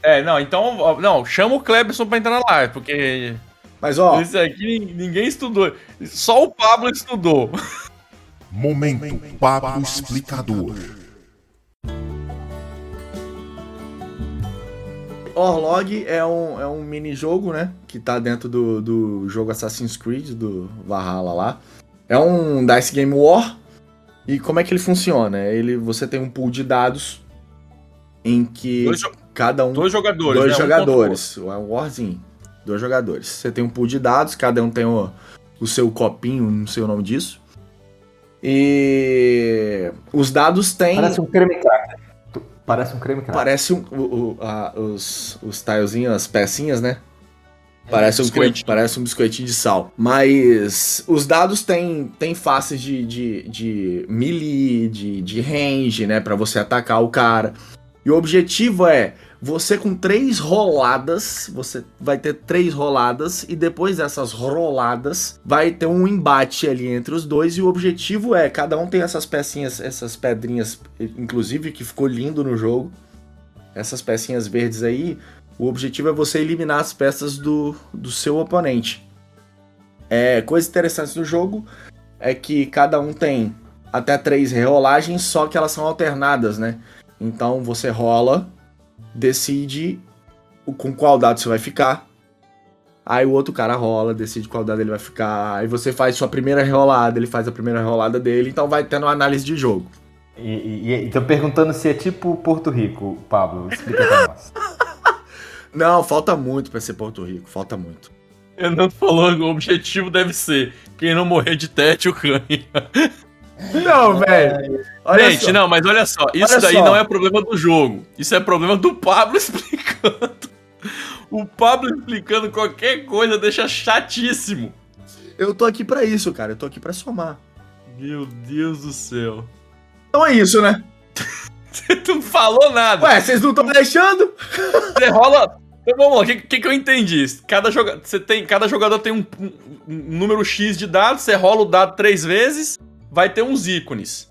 É, não, então. Não, chama o Clebson pra entrar na live, porque. Mas ó, Esse aqui ninguém estudou. Só o Pablo estudou. Momento Pablo Explicador. Orlog é um, é um mini-jogo, né? Que tá dentro do, do jogo Assassin's Creed, do Valhalla lá. É um Dice Game War. E como é que ele funciona? Ele, você tem um pool de dados em que Dois, cada um... dois jogadores, dois né? Um jogadores. É um Warzinho. Dois jogadores. Você tem um pool de dados, cada um tem o, o seu copinho, não sei o nome disso. E os dados têm... Parece um creme cracker. Parece um creme cracker. Parece um, o, o- a- os, os tilezinhos, as pecinhas, né? Parece um, biscoitinho. creme- parece um biscoitinho de sal. Mas os dados têm, têm faces de, de, de melee, de, de range, né? Pra você atacar o cara. E o objetivo é você com três roladas, você vai ter três roladas e depois dessas roladas vai ter um embate ali entre os dois e o objetivo é cada um tem essas pecinhas, essas pedrinhas, inclusive que ficou lindo no jogo. Essas pecinhas verdes aí, o objetivo é você eliminar as peças do, do seu oponente. É, coisa interessante do jogo é que cada um tem até três rerolagens, só que elas são alternadas, né? Então você rola, decide com qual dado você vai ficar. Aí o outro cara rola, decide qual dado ele vai ficar. Aí você faz sua primeira rolada, ele faz a primeira rolada dele. Então vai tendo uma análise de jogo. E, e, e tô perguntando se é tipo Porto Rico, Pablo. Explica pra nós. Não, falta muito pra ser Porto Rico, falta muito. Renan falou que o objetivo deve ser quem não morrer de tédio ganha. Não, velho. Olha Gente, só. não, mas olha só, isso Olha daí só. não é problema do jogo. Isso é problema do Pablo explicando. O Pablo explicando qualquer coisa deixa chatíssimo. Eu tô aqui pra isso, cara. Eu tô aqui pra somar. Meu Deus do céu. Então é isso, né? Tu não falou nada. Ué, vocês não estão deixando? Você rola. Então vamos lá, o que, que, que eu entendi? Cada, joga... você tem... Cada jogador tem um, um- um número X de dados, você rola o dado três vezes, vai ter uns ícones.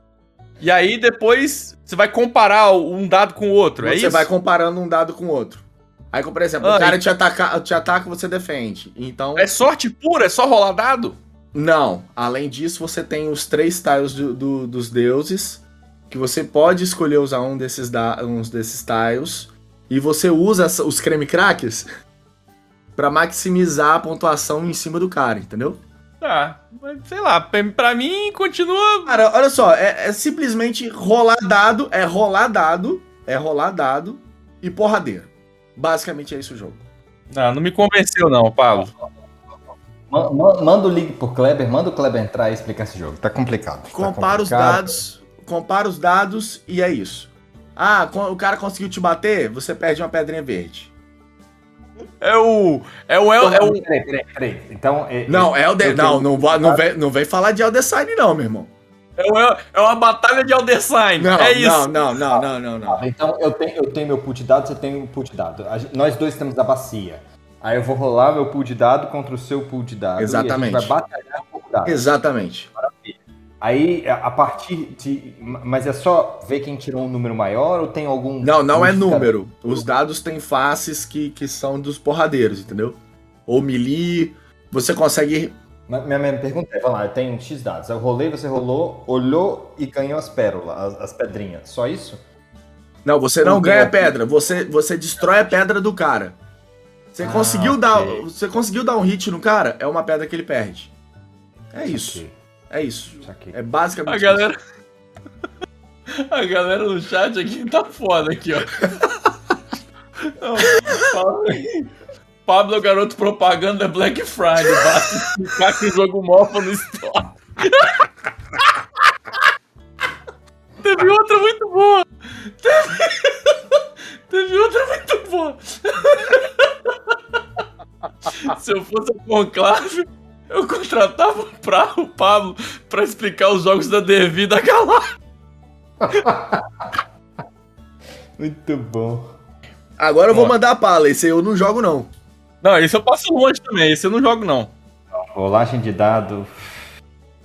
E aí depois você vai comparar um dado com o outro, é você isso? vai comparando um dado com o outro. Aí, por exemplo, Ah, o cara te ataca, te ataca, você defende. Então, É sorte pura? É só rolar dado? não. Além disso, você tem os três tiles do- do- dos deuses, que você pode escolher usar um desses, da, uns desses tiles. E você usa os creme crackers pra maximizar a pontuação em cima do cara, entendeu? Tá, mas sei lá, pra, mim continua. Cara, olha só, é, é simplesmente rolar dado, é rolar dado, é rolar dado e porradeiro. Basicamente é isso o jogo. Ah, não me convenceu, não, Paulo. Ma- ma- Manda o link pro Kleber, manda o Kleber entrar e explicar esse jogo. Tá complicado. tá Compara os dados, compara os dados e é isso. Ah, o cara conseguiu te bater, você perde uma pedrinha verde. É o. É o. É o, é o Peraí, peraí, peraí. Então. é- Não, é o não, não, vai- não, vem, não vem falar de Elder Sign não, meu irmão. é, o- é uma batalha de Aldesign. Não, é isso. não, não, não, não, não, não. Então eu tenho, eu tenho meu pool de dados, você tem o pool de gen- Nós dois temos a bacia. Aí eu vou rolar meu pool de dado contra o seu pool de dados. Exatamente. E a gente vai batalhar por dados. Exatamente. Aí, a partir de. Mas é só ver quem tirou um número maior ou tem algum. Não, não é número. Os dados têm faces que, que são dos porradeiros, entendeu? Ou melee, você consegue Minha, minha pergunta é: vai lá, eu tenho X dados. Eu rolei, você rolou, olhou e ganhou as pérolas, as, as pedrinhas. Só isso? Não, você não Não ganha tem- pedra, você, você destrói a pedra do cara. Você Ah, conseguiu dar, ok. você conseguiu dar um hit no cara, é uma pedra que ele perde. É isso, Saquei, é isso. saquei. É basicamente A isso. galera. A galera no chat aqui tá foda aqui, ó. Não, Pablo, é o garoto propaganda Black Friday. Basta ficar que o jogo mofa no store. Teve outra muito boa. Teve, Teve outra muito boa. Se eu fosse a Conclave, eu contratava pra, o Pablo pra explicar os jogos da Devi da Galáxia. Muito bom. Agora eu vou Ó. mandar a pala, esse aí eu não jogo não. Não, esse eu passo longe também, esse eu não jogo não. Rolagem de dado.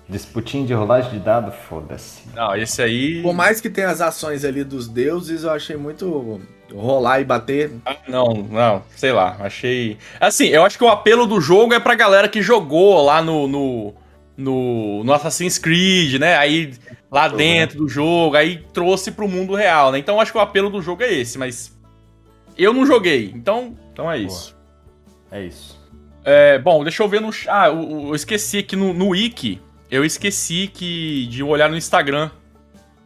Disputinho de rolagem de dado, foda-se. Não, esse aí. Por mais que tenha as ações ali dos deuses, eu achei muito rolar e bater. Ah, não, não, sei lá, achei. Assim, eu acho que o apelo do jogo é pra galera que jogou lá no. no, no, no Assassin's Creed, né? Aí lá dentro do jogo, aí trouxe pro mundo real, né? Então eu acho que o apelo do jogo é esse, mas. Eu não joguei, então, então é isso. É isso. É, bom, deixa eu ver no. Ah, eu, eu esqueci aqui no, no Wiki. Eu esqueci que de olhar no Instagram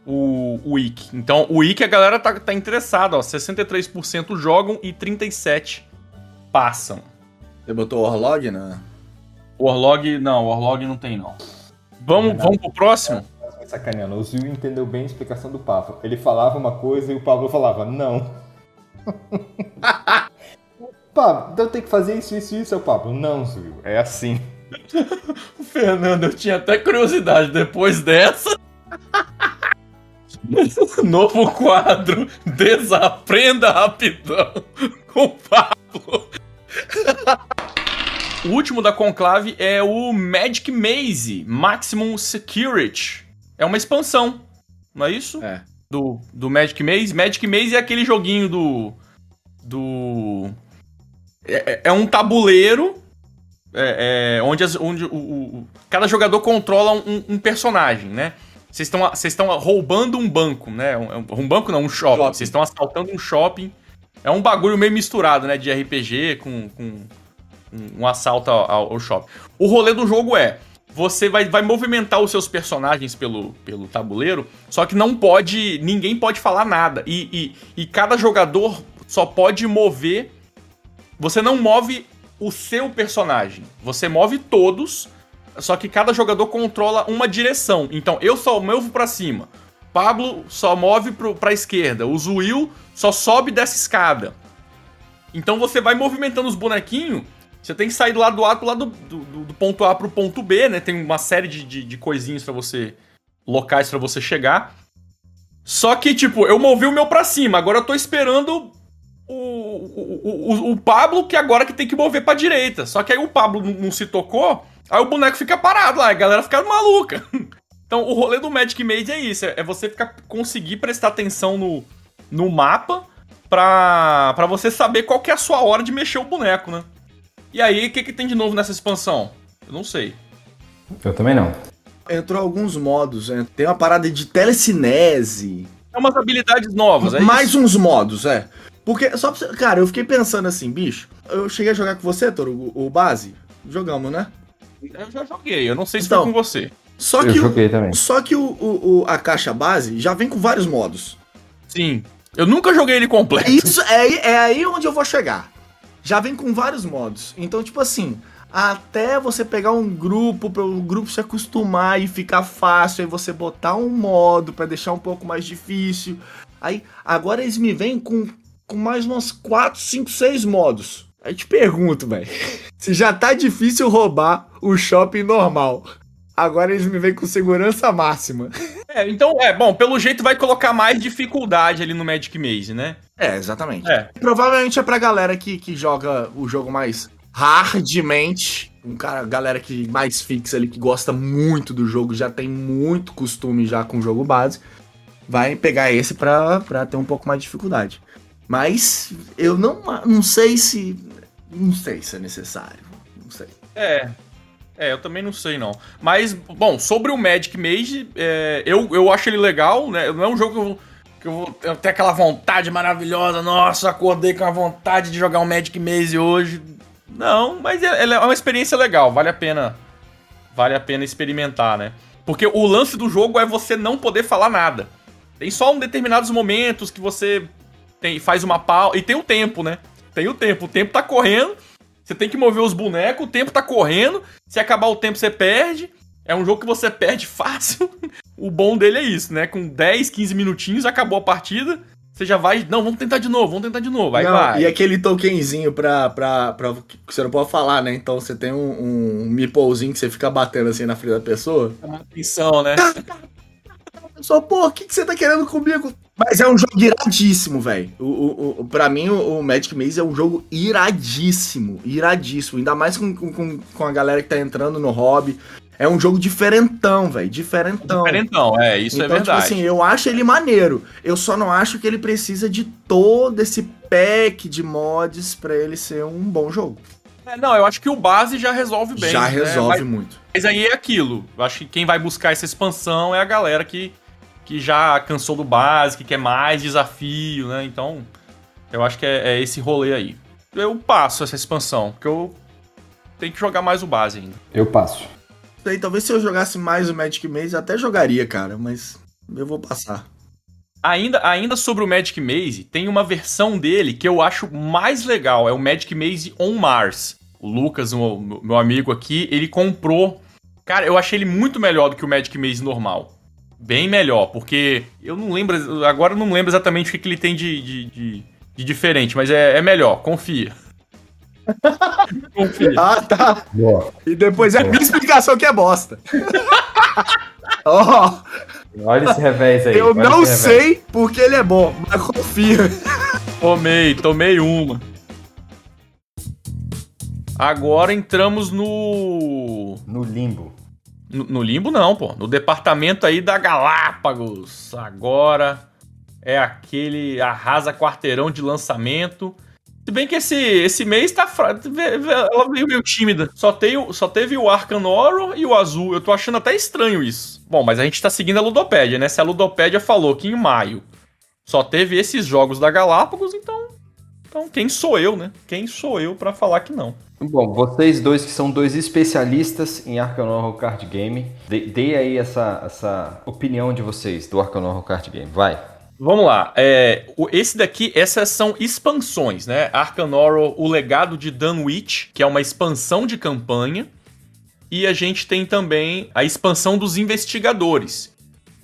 o, o Wiki. Então, o Wiki a galera tá, tá interessada, ó. 63% jogam e 37% passam. Você botou Orlog na. O Orlog, não, o Orlog não tem, não. Vamos, vamos pro próximo? Me Sacaneando, o Zil entendeu bem a explicação do Pablo. Ele falava uma coisa e o Pablo falava, não. Pablo, então tem que fazer isso, isso e isso, é o Pablo. Não, Zil, é assim. Fernando, eu tinha até curiosidade depois dessa. Novo quadro, desaprenda rapidão com o Pablo. o último da Conclave é o Magic Maze Maximum Security. É uma expansão, não é isso? É. Do, do Magic Maze. Magic Maze é aquele joguinho do. Do. É, é- é um tabuleiro é, é, onde, as- onde o, o- cada jogador controla um, um personagem, né? Vocês estão vocês estão roubando um banco, né? Um, um banco não, um shopping. Shopping. Vocês estão assaltando um shopping. É um bagulho meio misturado, né? De RPG com, com um, um assalto ao, ao shopping. O rolê do jogo é: você vai, vai movimentar os seus personagens pelo, pelo tabuleiro, só que não pode. Ninguém pode falar nada. E, e, e cada jogador só pode mover. Você não move o seu personagem. Você move todos, só que cada jogador controla uma direção. Então eu só movo pra cima. Pablo só move pro, pra esquerda. O Zuil só sobe dessa escada. Então você vai movimentando os bonequinhos. Você tem que sair do lado do A pro lado do, do- do ponto A pro ponto B, né? Tem uma série de, de, de coisinhas pra você. locais pra você chegar. Só que, tipo, eu movi o meu pra cima. Agora eu tô esperando o, o, o, o Pablo, que agora que tem que mover pra direita. Só que aí o Pablo não se tocou, aí o boneco fica parado lá, a galera fica maluca. Então o rolê do Magic Maze é isso, é você ficar, conseguir prestar atenção no, no mapa pra, pra você saber qual que é a sua hora de mexer o boneco, né? E aí, o que, que tem de novo nessa expansão? Eu não sei. Eu também não. Entrou alguns modos, né? Tem uma parada de telecinese. É umas habilidades novas, é mais uns modos, é. Porque, só pra você. Cara, eu fiquei pensando assim, bicho. Eu cheguei a jogar com você, Toro, o, o base. Jogamos, né? Eu já joguei, eu não sei se Então, foi com você. Só Eu que, o, joguei também. só que o, o- o- a caixa base já vem com vários modos. Sim. Eu nunca joguei ele completo. Isso é, aí- é aí onde eu vou chegar. Já vem com vários modos. Então, tipo assim, até você pegar um grupo, para o grupo se acostumar e ficar fácil, aí você botar um modo pra deixar um pouco mais difícil. Aí, agora eles me vêm com, com mais umas 4, 5, 6 modos. Aí te pergunto, velho. Se já tá difícil roubar o shopping normal. Agora eles me vêm com segurança máxima. É, então, é, bom, pelo jeito vai colocar mais dificuldade ali no Magic Maze, né? É, exatamente. É. Provavelmente é pra galera que, que joga o jogo mais hardmente. Um cara, galera que mais fixa ali, que gosta muito do jogo, já tem muito costume já com o jogo base. Vai pegar esse pra, pra ter um pouco mais de dificuldade. Mas eu não, não sei se. Não sei se é necessário. Não sei. É. É, eu também não sei, não. Mas, bom, sobre o Magic Maze, é, eu, eu acho ele legal, né? Não é um jogo que eu, que eu vou eu ter aquela vontade maravilhosa. Nossa, acordei com a vontade de jogar um Magic Maze hoje. Não, mas é, é uma experiência legal, vale a pena. Vale a pena experimentar, né? Porque o lance do jogo é você não poder falar nada. Tem só um determinados momentos que você tem, faz uma pausa. E tem o tempo, né? Tem o tempo. O tempo tá correndo. Você tem que mover os bonecos, o tempo tá correndo. Se acabar o tempo, você perde. É um jogo que você perde fácil. o bom dele é isso, né? Com 10, 15 minutinhos, acabou a partida. Você já vai. Não, vamos tentar de novo, vamos tentar de novo. Aí Não, vai. E aquele tokenzinho pra, pra, pra. que você não pode falar, né? Então você tem um, um meeplezinho que você fica batendo assim na frente da pessoa. Chama atenção, né? Só, pô, o que, que você tá querendo comigo? Mas é um jogo iradíssimo, velho. O, o, o, pra mim, o, o Magic Maze é um jogo iradíssimo. Iradíssimo. Ainda mais com, com, com a galera que tá entrando no hobby. É um jogo diferentão, velho. Diferentão. Diferentão, é, isso então, é verdade. Tipo assim, eu acho ele maneiro. Eu só não acho que ele precisa de todo esse pack de mods pra ele ser um bom jogo. É, não, eu acho que o base já resolve bem. já né? resolve Mas, muito. mas aí é aquilo. Eu acho que quem vai buscar essa expansão é a galera que, que já cansou do base, que quer mais desafio, né? Então, eu acho que é, é esse rolê aí. Eu passo essa expansão, porque eu tenho que jogar mais o base ainda. Eu passo. Sei, talvez se eu jogasse mais o Magic Maze, até jogaria, cara, mas eu vou passar. Ainda, ainda sobre o Magic Maze, tem uma versão dele que eu acho mais legal, é o Magic Maze on Mars. O Lucas, o meu amigo aqui, ele comprou. Cara, eu achei ele muito melhor do que o Magic Maze normal. Bem melhor, porque eu não lembro. Agora eu não lembro exatamente o que, que ele tem de, de, de- de diferente, mas é, é melhor, confia. confia. Ah, tá. Boa. E depois é a minha explicação que é bosta. Ó, Olha esse revés aí. eu não sei porque ele é bom, mas confia. Tomei, tomei uma. Agora entramos no. No limbo. No, limbo, não, pô. No departamento aí da Galápagos. Agora é aquele arrasa quarteirão de lançamento. Se bem que esse, esse mês tá. Ela veio meio tímida. Só, tem, só teve o Arcan Oro e o Azul. Eu tô achando até estranho isso. Bom, mas a gente tá seguindo a Ludopédia, né? Se a Ludopédia falou que em maio só teve esses jogos da Galápagos, então. Então, quem sou eu, né? Quem sou eu pra falar que não? Bom, vocês dois que são dois especialistas em Arkham Horror Card Game, dê, dê aí essa, essa opinião de vocês do Arkham Horror Card Game. Vai. Vamos lá. É, esse daqui, essas são expansões, né? Arkham Horror, o legado de Dunwich, que é uma expansão de campanha. E a gente tem também a expansão dos investigadores.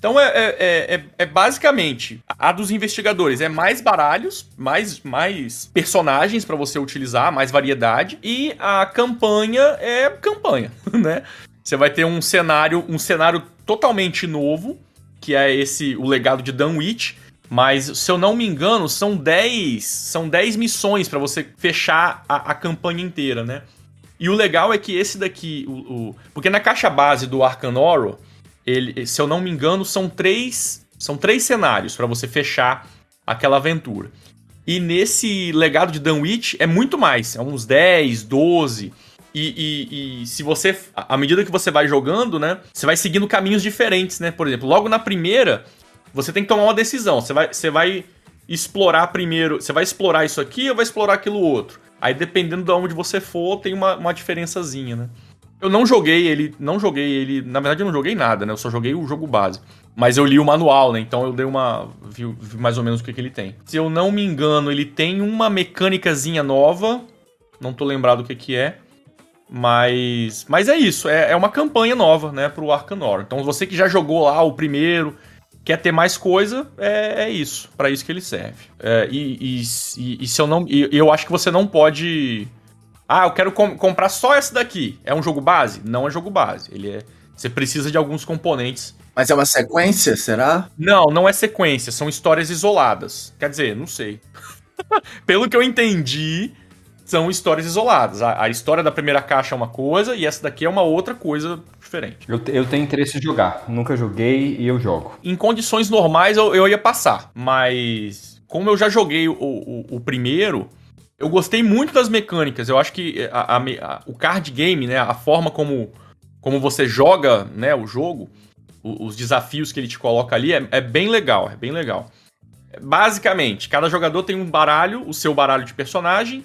Então é, é- é- é- é basicamente a dos investigadores é mais baralhos, mais, mais personagens pra você utilizar, mais variedade. E a campanha é campanha, né? Você vai ter um cenário, um cenário totalmente novo, que é esse o legado de Dunwich. Mas, se eu não me engano, são 10, são 10 missões pra você fechar a, a campanha inteira, né? E o legal é que esse daqui, o, o- porque na caixa base do Arcan ele, se eu não me engano, são três, são três cenários pra você fechar aquela aventura. E nesse legado de Dunwich é muito mais, é uns 10, 12. E, e- e se você, à medida que você vai jogando, né, você vai seguindo caminhos diferentes, né? Por exemplo, logo na primeira, você tem que tomar uma decisão. Você vai, você vai explorar primeiro, você vai explorar isso aqui ou vai explorar aquilo outro. Aí dependendo de onde você for, tem uma, uma diferençazinha, né? Eu não joguei ele, não joguei ele, na verdade eu não joguei nada, né? Eu só joguei o jogo base. Mas eu li o manual, né? Então eu dei uma. Vi, vi mais ou menos o que, que ele tem. Se eu não me engano, ele tem uma mecânicazinha nova. Não tô lembrado o que, que é. Mas. Mas é isso. É, é uma campanha nova, né? Pro Arcanor. Então você que já jogou lá o primeiro, quer ter mais coisa, é, é isso. Pra isso que ele serve. É, e, e, e- e se eu não. eu acho que você não pode. Ah, eu quero com- comprar só esse daqui. É um jogo base? Não é jogo base. Ele é. Você precisa de alguns componentes Mas é uma sequência, será? não, não é sequência, são histórias isoladas. Quer dizer, não sei. Pelo que eu entendi, são histórias isoladas. A, a história da primeira caixa é uma coisa e essa daqui é uma outra coisa diferente. Eu, eu tenho interesse em jogar. Nunca joguei e eu jogo. Em condições normais eu, eu ia passar, mas como eu já joguei o, o- o primeiro, eu gostei muito das mecânicas. Eu acho que a- a me- a- o card game, né, a forma como, como você joga né, o jogo, o- os desafios que ele te coloca ali, é, é bem legal, é bem legal. Basicamente, cada jogador tem um baralho, o seu baralho de personagem,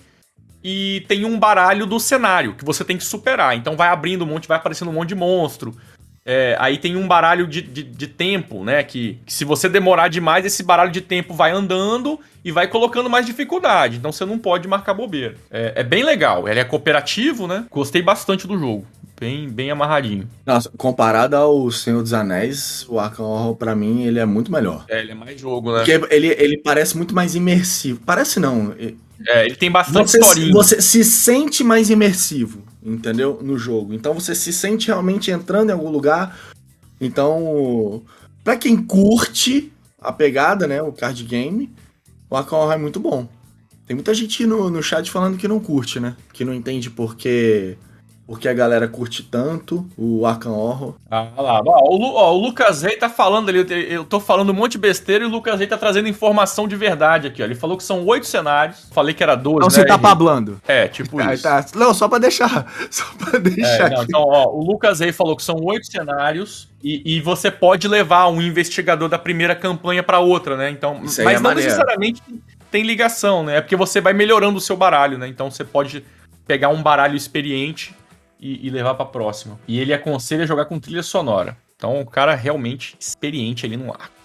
e tem um baralho do cenário que você tem que superar. Então vai abrindo um monte, vai aparecendo um monte de monstro. É, aí tem um baralho de, de, de tempo, né? Que, que se você demorar demais, esse baralho de tempo vai andando e vai colocando mais dificuldade. Então você não pode marcar bobeira. É, é bem legal. Ele é cooperativo, né? Gostei bastante do jogo. Bem, bem amarradinho. Nossa, comparado ao Senhor dos Anéis, o Arkham Horror, pra mim, ele é muito melhor. É, ele é mais jogo, né? Porque ele, ele parece muito mais imersivo. Parece não. É, ele tem bastante Você, historinha. você se sente mais imersivo, entendeu? No jogo. Então você se sente realmente entrando em algum lugar. Então, Pra quem curte a pegada, né? O card game, o Horror é muito bom. Tem muita gente no, no chat falando que não curte, né? Que não entende porque porque a galera curte tanto o Arkham Horror. Ah lá, ó, o, Lu- ó, o Lucas Rey tá falando ali, eu- tô falando um monte de besteira e o Lucas Rey tá trazendo informação de verdade aqui, ó. Ele falou que são oito cenários, falei que era doze, Não, né? você tá pablando. É, tipo Tá, isso. tá. Não, só pra deixar. Só pra É, deixar não, aqui. então, ó, o Lucas Rey falou que são oito cenários e, e você pode levar um investigador da primeira campanha pra outra, né? Então, mas é não maneiro. necessariamente tem ligação, né? É porque você vai melhorando o seu baralho, né? Então você pode pegar um baralho experiente e, e levar pra próxima. E ele aconselha jogar com trilha sonora. Então, o cara realmente experiente ali no arco.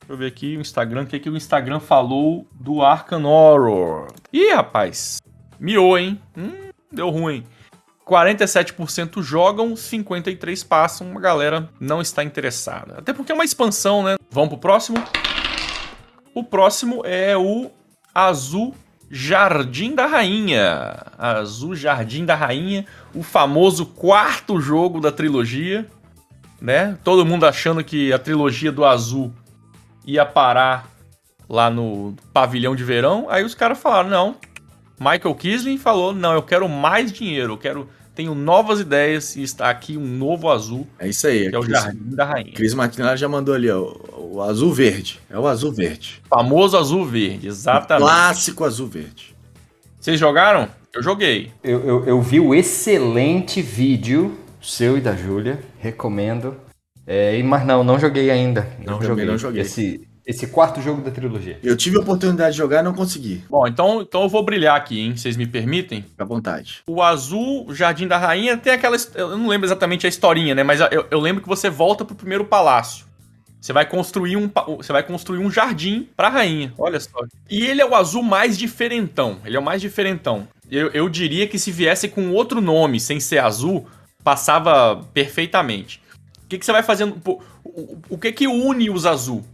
Deixa eu ver aqui o Instagram, o que, que o Instagram falou do Arkham Horror. Ih, rapaz, miou, hein? Hum, deu ruim. 47% jogam, 53% passam. A galera não está interessada. Até porque é uma expansão, né? Vamos pro próximo? O próximo é o Azul Jardim da Rainha. Azul Jardim da Rainha, o famoso quarto jogo da trilogia, né? Todo mundo achando que a trilogia do Azul ia parar lá no pavilhão de verão. Aí os caras falaram: não. Michael Kisling falou: não, eu quero mais dinheiro, eu quero. Tenho novas ideias e está aqui um novo azul, É isso aí. que é o Cris- Jardim da Rainha. Cris Martinelli já mandou ali, ó. O azul verde. É o azul verde. Famoso azul verde, exatamente. Clássico azul verde. Vocês jogaram? Eu joguei. Eu, eu, eu vi o excelente vídeo seu e da Júlia, recomendo. É, mas não, não joguei ainda. Não também joguei. não joguei. Esse, esse quarto jogo da trilogia. Eu tive a oportunidade de jogar e não consegui. Bom, então, então eu vou brilhar aqui, hein? Vocês me permitem? Fica à vontade. O azul Jardim da Rainha tem aquela. Eu não lembro exatamente a historinha, né? Mas eu, eu lembro que você volta pro primeiro palácio. Você vai construir um, você vai construir um jardim pra rainha. Olha só. E ele é o azul mais diferentão. Ele é o mais diferentão. Eu, eu diria que se viesse com outro nome, sem ser azul, passava perfeitamente. O que, que você vai fazendo? O, o- o que que une os azul?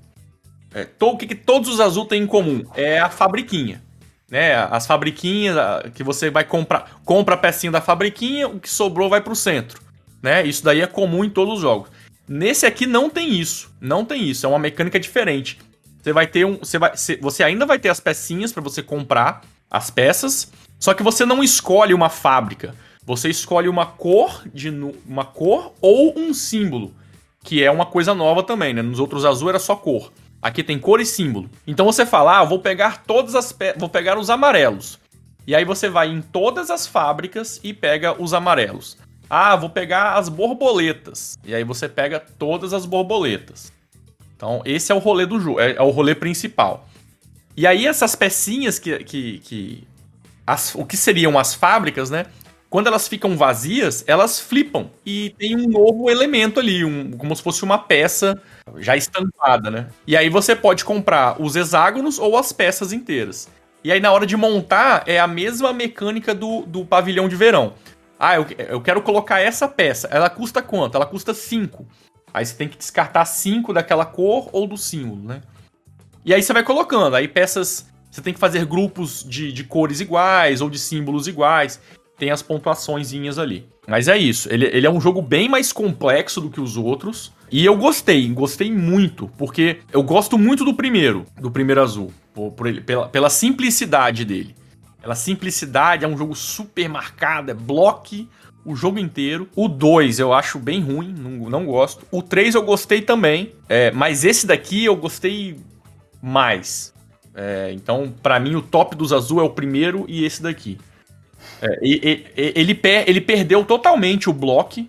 É, to- o que, que todos os azul têm em comum? É a fabriquinha. Né? As fabriquinhas que você vai comprar. Compra a pecinha da fabriquinha, o que sobrou vai pro centro. Né? Isso daí é comum em todos os jogos. Nesse aqui não tem isso. Não tem isso. É uma mecânica diferente. Você vai ter um. Você, vai, você- ainda vai ter as pecinhas para você comprar as peças. Só que você não escolhe uma fábrica. Você escolhe uma cor de uma cor ou um símbolo. Que é uma coisa nova também, né? Nos outros azul era só cor. Aqui tem cor e símbolo. Então você fala, ah, vou pegar todas as pe vou pegar os amarelos. E aí você vai em todas as fábricas e pega os amarelos. Ah, vou pegar as borboletas. E aí você pega todas as borboletas. Então, esse é o rolê do jogo, é, é o rolê principal. E aí, essas pecinhas que. que, que as- o que seriam as fábricas, né? Quando elas ficam vazias, elas flipam. E tem um novo elemento ali, um, como se fosse uma peça já estampada, né? E aí você pode comprar os hexágonos ou as peças inteiras. E aí, na hora de montar, é a mesma mecânica do, do pavilhão de verão. Ah, eu, eu quero colocar essa peça. Ela custa quanto? Ela custa 5. Aí você tem que descartar 5 daquela cor ou do símbolo, né? E aí você vai colocando. Aí peças. Você tem que fazer grupos de, de cores iguais ou de símbolos iguais. Tem as pontuaçõezinhas ali. Mas é isso. Ele, ele é um jogo bem mais complexo do que os outros. E eu gostei, gostei muito. Porque eu gosto muito do primeiro, do primeiro azul. Por, por ele, pela, pela simplicidade dele. Pela simplicidade, é um jogo super marcado, é bloque o jogo inteiro. O 2 eu acho bem ruim, não, não gosto. O 3 eu gostei também, é, mas esse daqui eu gostei mais. É, então, pra mim, o top dos azul é o primeiro e esse daqui. É, e- e- ele, per- ele perdeu totalmente o bloco.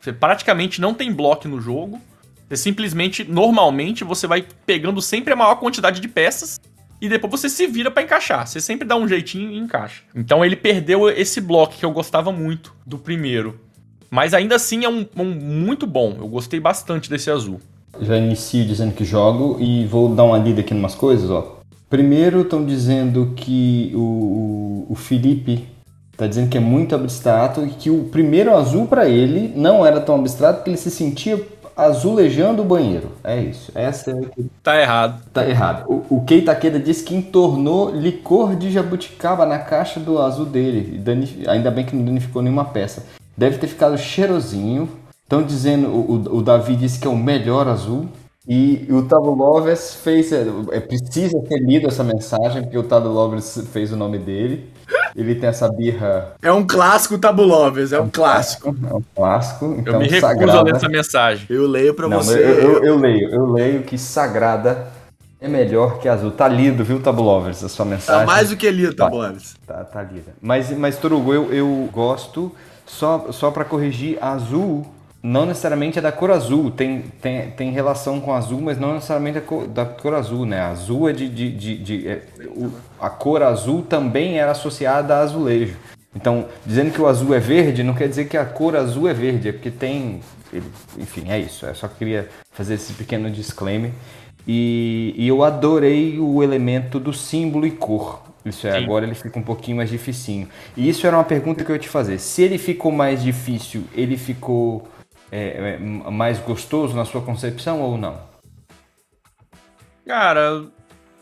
Você praticamente não tem bloco no jogo. Você simplesmente, normalmente, você vai pegando sempre a maior quantidade de peças e depois você se vira pra encaixar. Você sempre dá um jeitinho e encaixa. Então ele perdeu esse bloco que eu gostava muito do primeiro. Mas ainda assim é um, um muito bom. Eu gostei bastante desse azul. Já inicio dizendo que jogo e vou dar uma lida aqui em umas coisas, ó. Primeiro estão dizendo que o, o Felipe tá dizendo que é muito abstrato e que o primeiro azul para ele não era tão abstrato porque ele se sentia azulejando o banheiro. É isso. Essa é a que Tá errado. tá errado. O, o Kei Takeda disse que entornou licor de jabuticaba na caixa do azul dele. E dani- Ainda bem que não danificou nenhuma peça. Deve ter ficado cheirosinho. Estão dizendo, o, o- Davi disse que é o melhor azul. E o Tado Lovers fez. É, é, precisa ter lido essa mensagem, porque o Tado Lovers fez o nome dele. Ele tem essa birra. É um clássico Tabulovers, é um clássico. É um clássico. Então, eu me recuso sagrada. a ler essa mensagem. Eu leio pra Não, você. eu, eu- eu leio, eu leio que sagrada é melhor que azul. Tá lido, viu, Tabulovers, a sua mensagem. Tá mais do que lido, Tá. Tabulovers. Tá, tá lida. Mas, mas Torugo, eu, eu gosto, só, só para corrigir, azul não necessariamente é da cor azul. Tem, tem, tem relação com azul, mas não necessariamente cor, da cor azul, né? Azul é de. de, de, de- é, o- a cor azul também era associada a azulejo. Então, dizendo que o azul é verde, não quer dizer que a cor azul é verde, é porque tem. Enfim, é isso. Eu só queria fazer esse pequeno disclaimer. E, e eu adorei o elemento do símbolo e cor. Isso é, Sim. agora ele fica um pouquinho mais dificinho. E isso era uma pergunta que eu ia te fazer. Se ele ficou mais difícil, ele ficou é, é, mais gostoso na sua concepção ou não? Cara,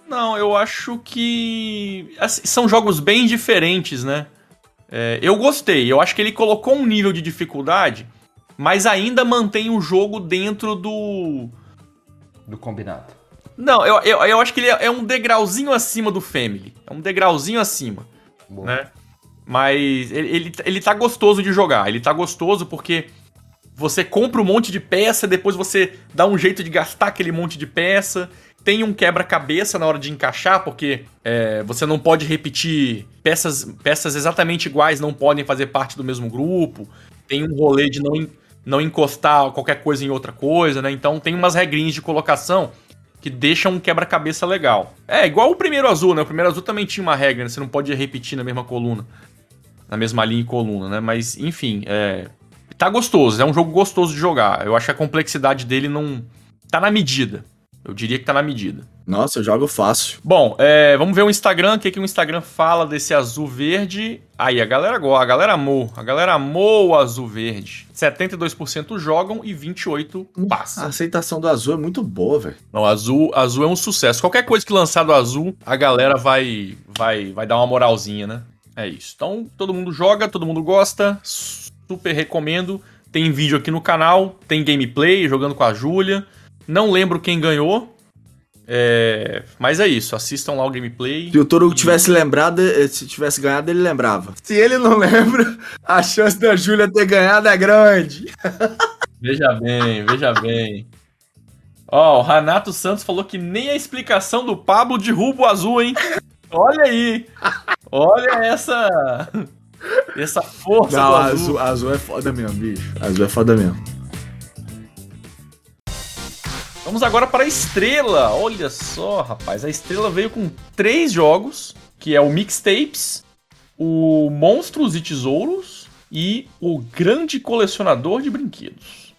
não, eu acho que. assim, são jogos bem diferentes, né? É, eu gostei, eu acho que ele colocou um nível de dificuldade, mas ainda mantém o jogo dentro do. Do combinado. Não, eu, eu, eu acho que ele é é um degrauzinho acima do Family. É um degrauzinho acima, Boa. né? Mas ele, ele, ele tá gostoso de jogar. Ele tá gostoso porque você compra um monte de peça, depois você dá um jeito de gastar aquele monte de peça. Tem um quebra-cabeça na hora de encaixar, porque é, você não pode repetir peças, peças exatamente iguais, não podem fazer parte do mesmo grupo. Tem um rolê de não, não encostar qualquer coisa em outra coisa, né? Então tem umas regrinhas de colocação que deixam um quebra-cabeça legal. É, igual o primeiro azul, né? O primeiro azul também tinha uma regra, né? Você não pode repetir na mesma coluna. Na mesma linha e coluna, né? Mas, enfim, é. Tá gostoso, é um jogo gostoso de jogar. Eu acho que a complexidade dele não. Tá na medida. Eu diria que tá na medida. Nossa, eu jogo fácil. Bom, é, vamos ver o Instagram. O que, que o Instagram fala desse azul verde? Aí, a galera gosta, a galera amou. A galera amou o azul verde. 72% jogam e 28% A passam. aceitação do azul é muito boa, velho. Não, azul, azul é um sucesso. Qualquer coisa que lançar do azul, a galera vai, vai, vai dar uma moralzinha, né? É isso. Então, todo mundo joga, todo mundo gosta. Super recomendo. Tem vídeo aqui no canal, tem gameplay jogando com a Júlia. Não lembro quem ganhou. É, mas é isso, assistam lá o gameplay. Se o Torugo tivesse lembrado, eh, se tivesse ganhado, ele lembrava. Se ele não lembra, a chance da Júlia ter ganhado é grande. Veja bem, veja bem. Ó, o Renato Santos falou que nem a explicação do Pablo derruba o azul, hein? Olha aí. Olha essa. Essa força Não, do azul, azul é foda mesmo, bicho. Azul é foda mesmo. Vamos agora para a estrela. Olha só, rapaz. A estrela veio com três jogos, que é o Mixtapes, o Monstros e Tesouros e o Grande Colecionador de Brinquedos.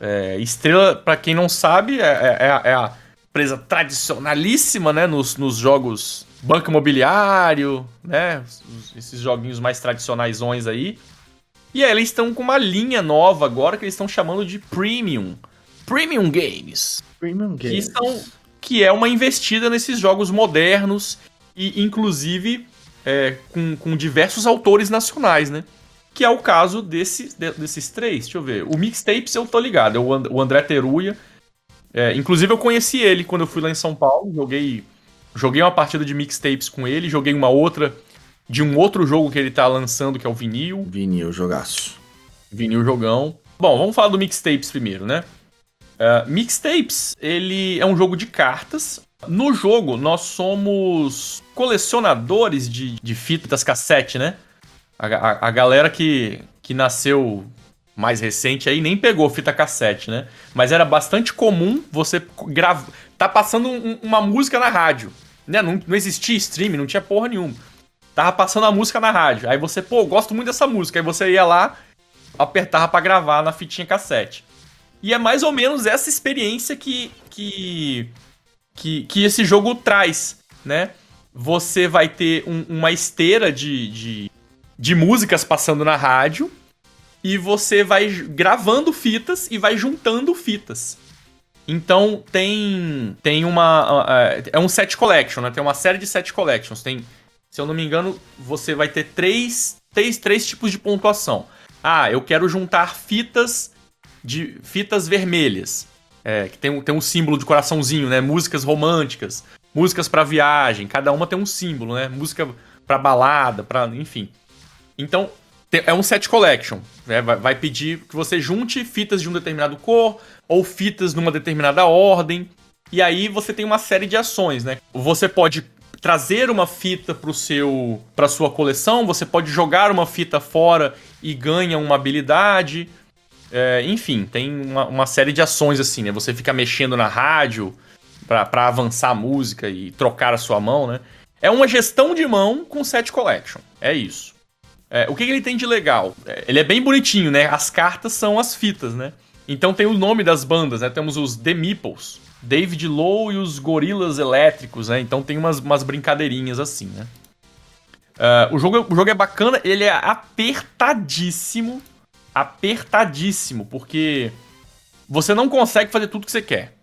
É, estrela, para quem não sabe, é, é- é a- a empresa tradicionalíssima, né, nos, nos jogos Banco Imobiliário, né, esses joguinhos mais tradicionaisões aí. E aí eles estão com uma linha nova agora que eles estão chamando de Premium. Premium Games. Premium Que, Games. são, que é uma investida nesses jogos modernos e, inclusive, é, com, com diversos autores nacionais, né? Que é o caso desse, de- desses três. Deixa eu ver. O Mixtapes eu tô ligado, é o, And- o André Teruya. É, inclusive, eu conheci ele quando eu fui lá em São Paulo. Joguei, joguei uma partida de Mixtapes com ele, joguei uma outra de um outro jogo que ele tá lançando, que é o Vinil. Vinil, jogaço. Vinil jogão. Bom, vamos falar do Mixtapes primeiro, né? Uh, Mixtapes, ele é um jogo de cartas. No jogo, nós somos colecionadores de, de fitas cassete, né? A, a- a galera que, que nasceu mais recente aí nem pegou fita cassete, né? Mas era bastante comum você gravar. Tá passando um- uma música na rádio, né? Não, não existia streaming, não tinha porra nenhuma. Tava passando a música na rádio. Aí você, pô, gosto muito dessa música. Aí você ia lá, apertava pra gravar na fitinha cassete. E é mais ou menos essa experiência que, que, que, que esse jogo traz, né? Você vai ter um- uma esteira de, de, de músicas passando na rádio e você vai gravando fitas e vai juntando fitas. Então tem tem uma é um set collection, né? Tem uma série de set collections. Tem, se eu não me engano, você vai ter três, três, três tipos de pontuação. Ah, eu quero juntar fitas de fitas vermelhas. É, que tem, um- tem um símbolo de coraçãozinho, né? Músicas românticas, músicas pra viagem, cada uma tem um símbolo, né? Música pra balada, pra. enfim. Então, é um set collection. né? Vai, vai pedir que você junte fitas de um determinado cor ou fitas numa determinada ordem. E aí você tem uma série de ações, né? Você pode trazer uma fita pro seu para sua coleção, você pode jogar uma fita fora e ganha uma habilidade. É, enfim, tem uma, uma série de ações assim, né? Você fica mexendo na rádio pra avançar a música e trocar a sua mão, né? É uma gestão de mão com set collection. É isso. É, o que, que ele tem de legal? É, ele é bem bonitinho, né? As cartas são as fitas, né? Então tem o nome das bandas, né? Temos os The Meeples, David Lowe e os Gorilas Elétricos, né? Então tem umas, umas brincadeirinhas assim, né? Ah, o, jogo, o jogo é bacana, ele é apertadíssimo, apertadíssimo, porque você não consegue fazer tudo que você quer.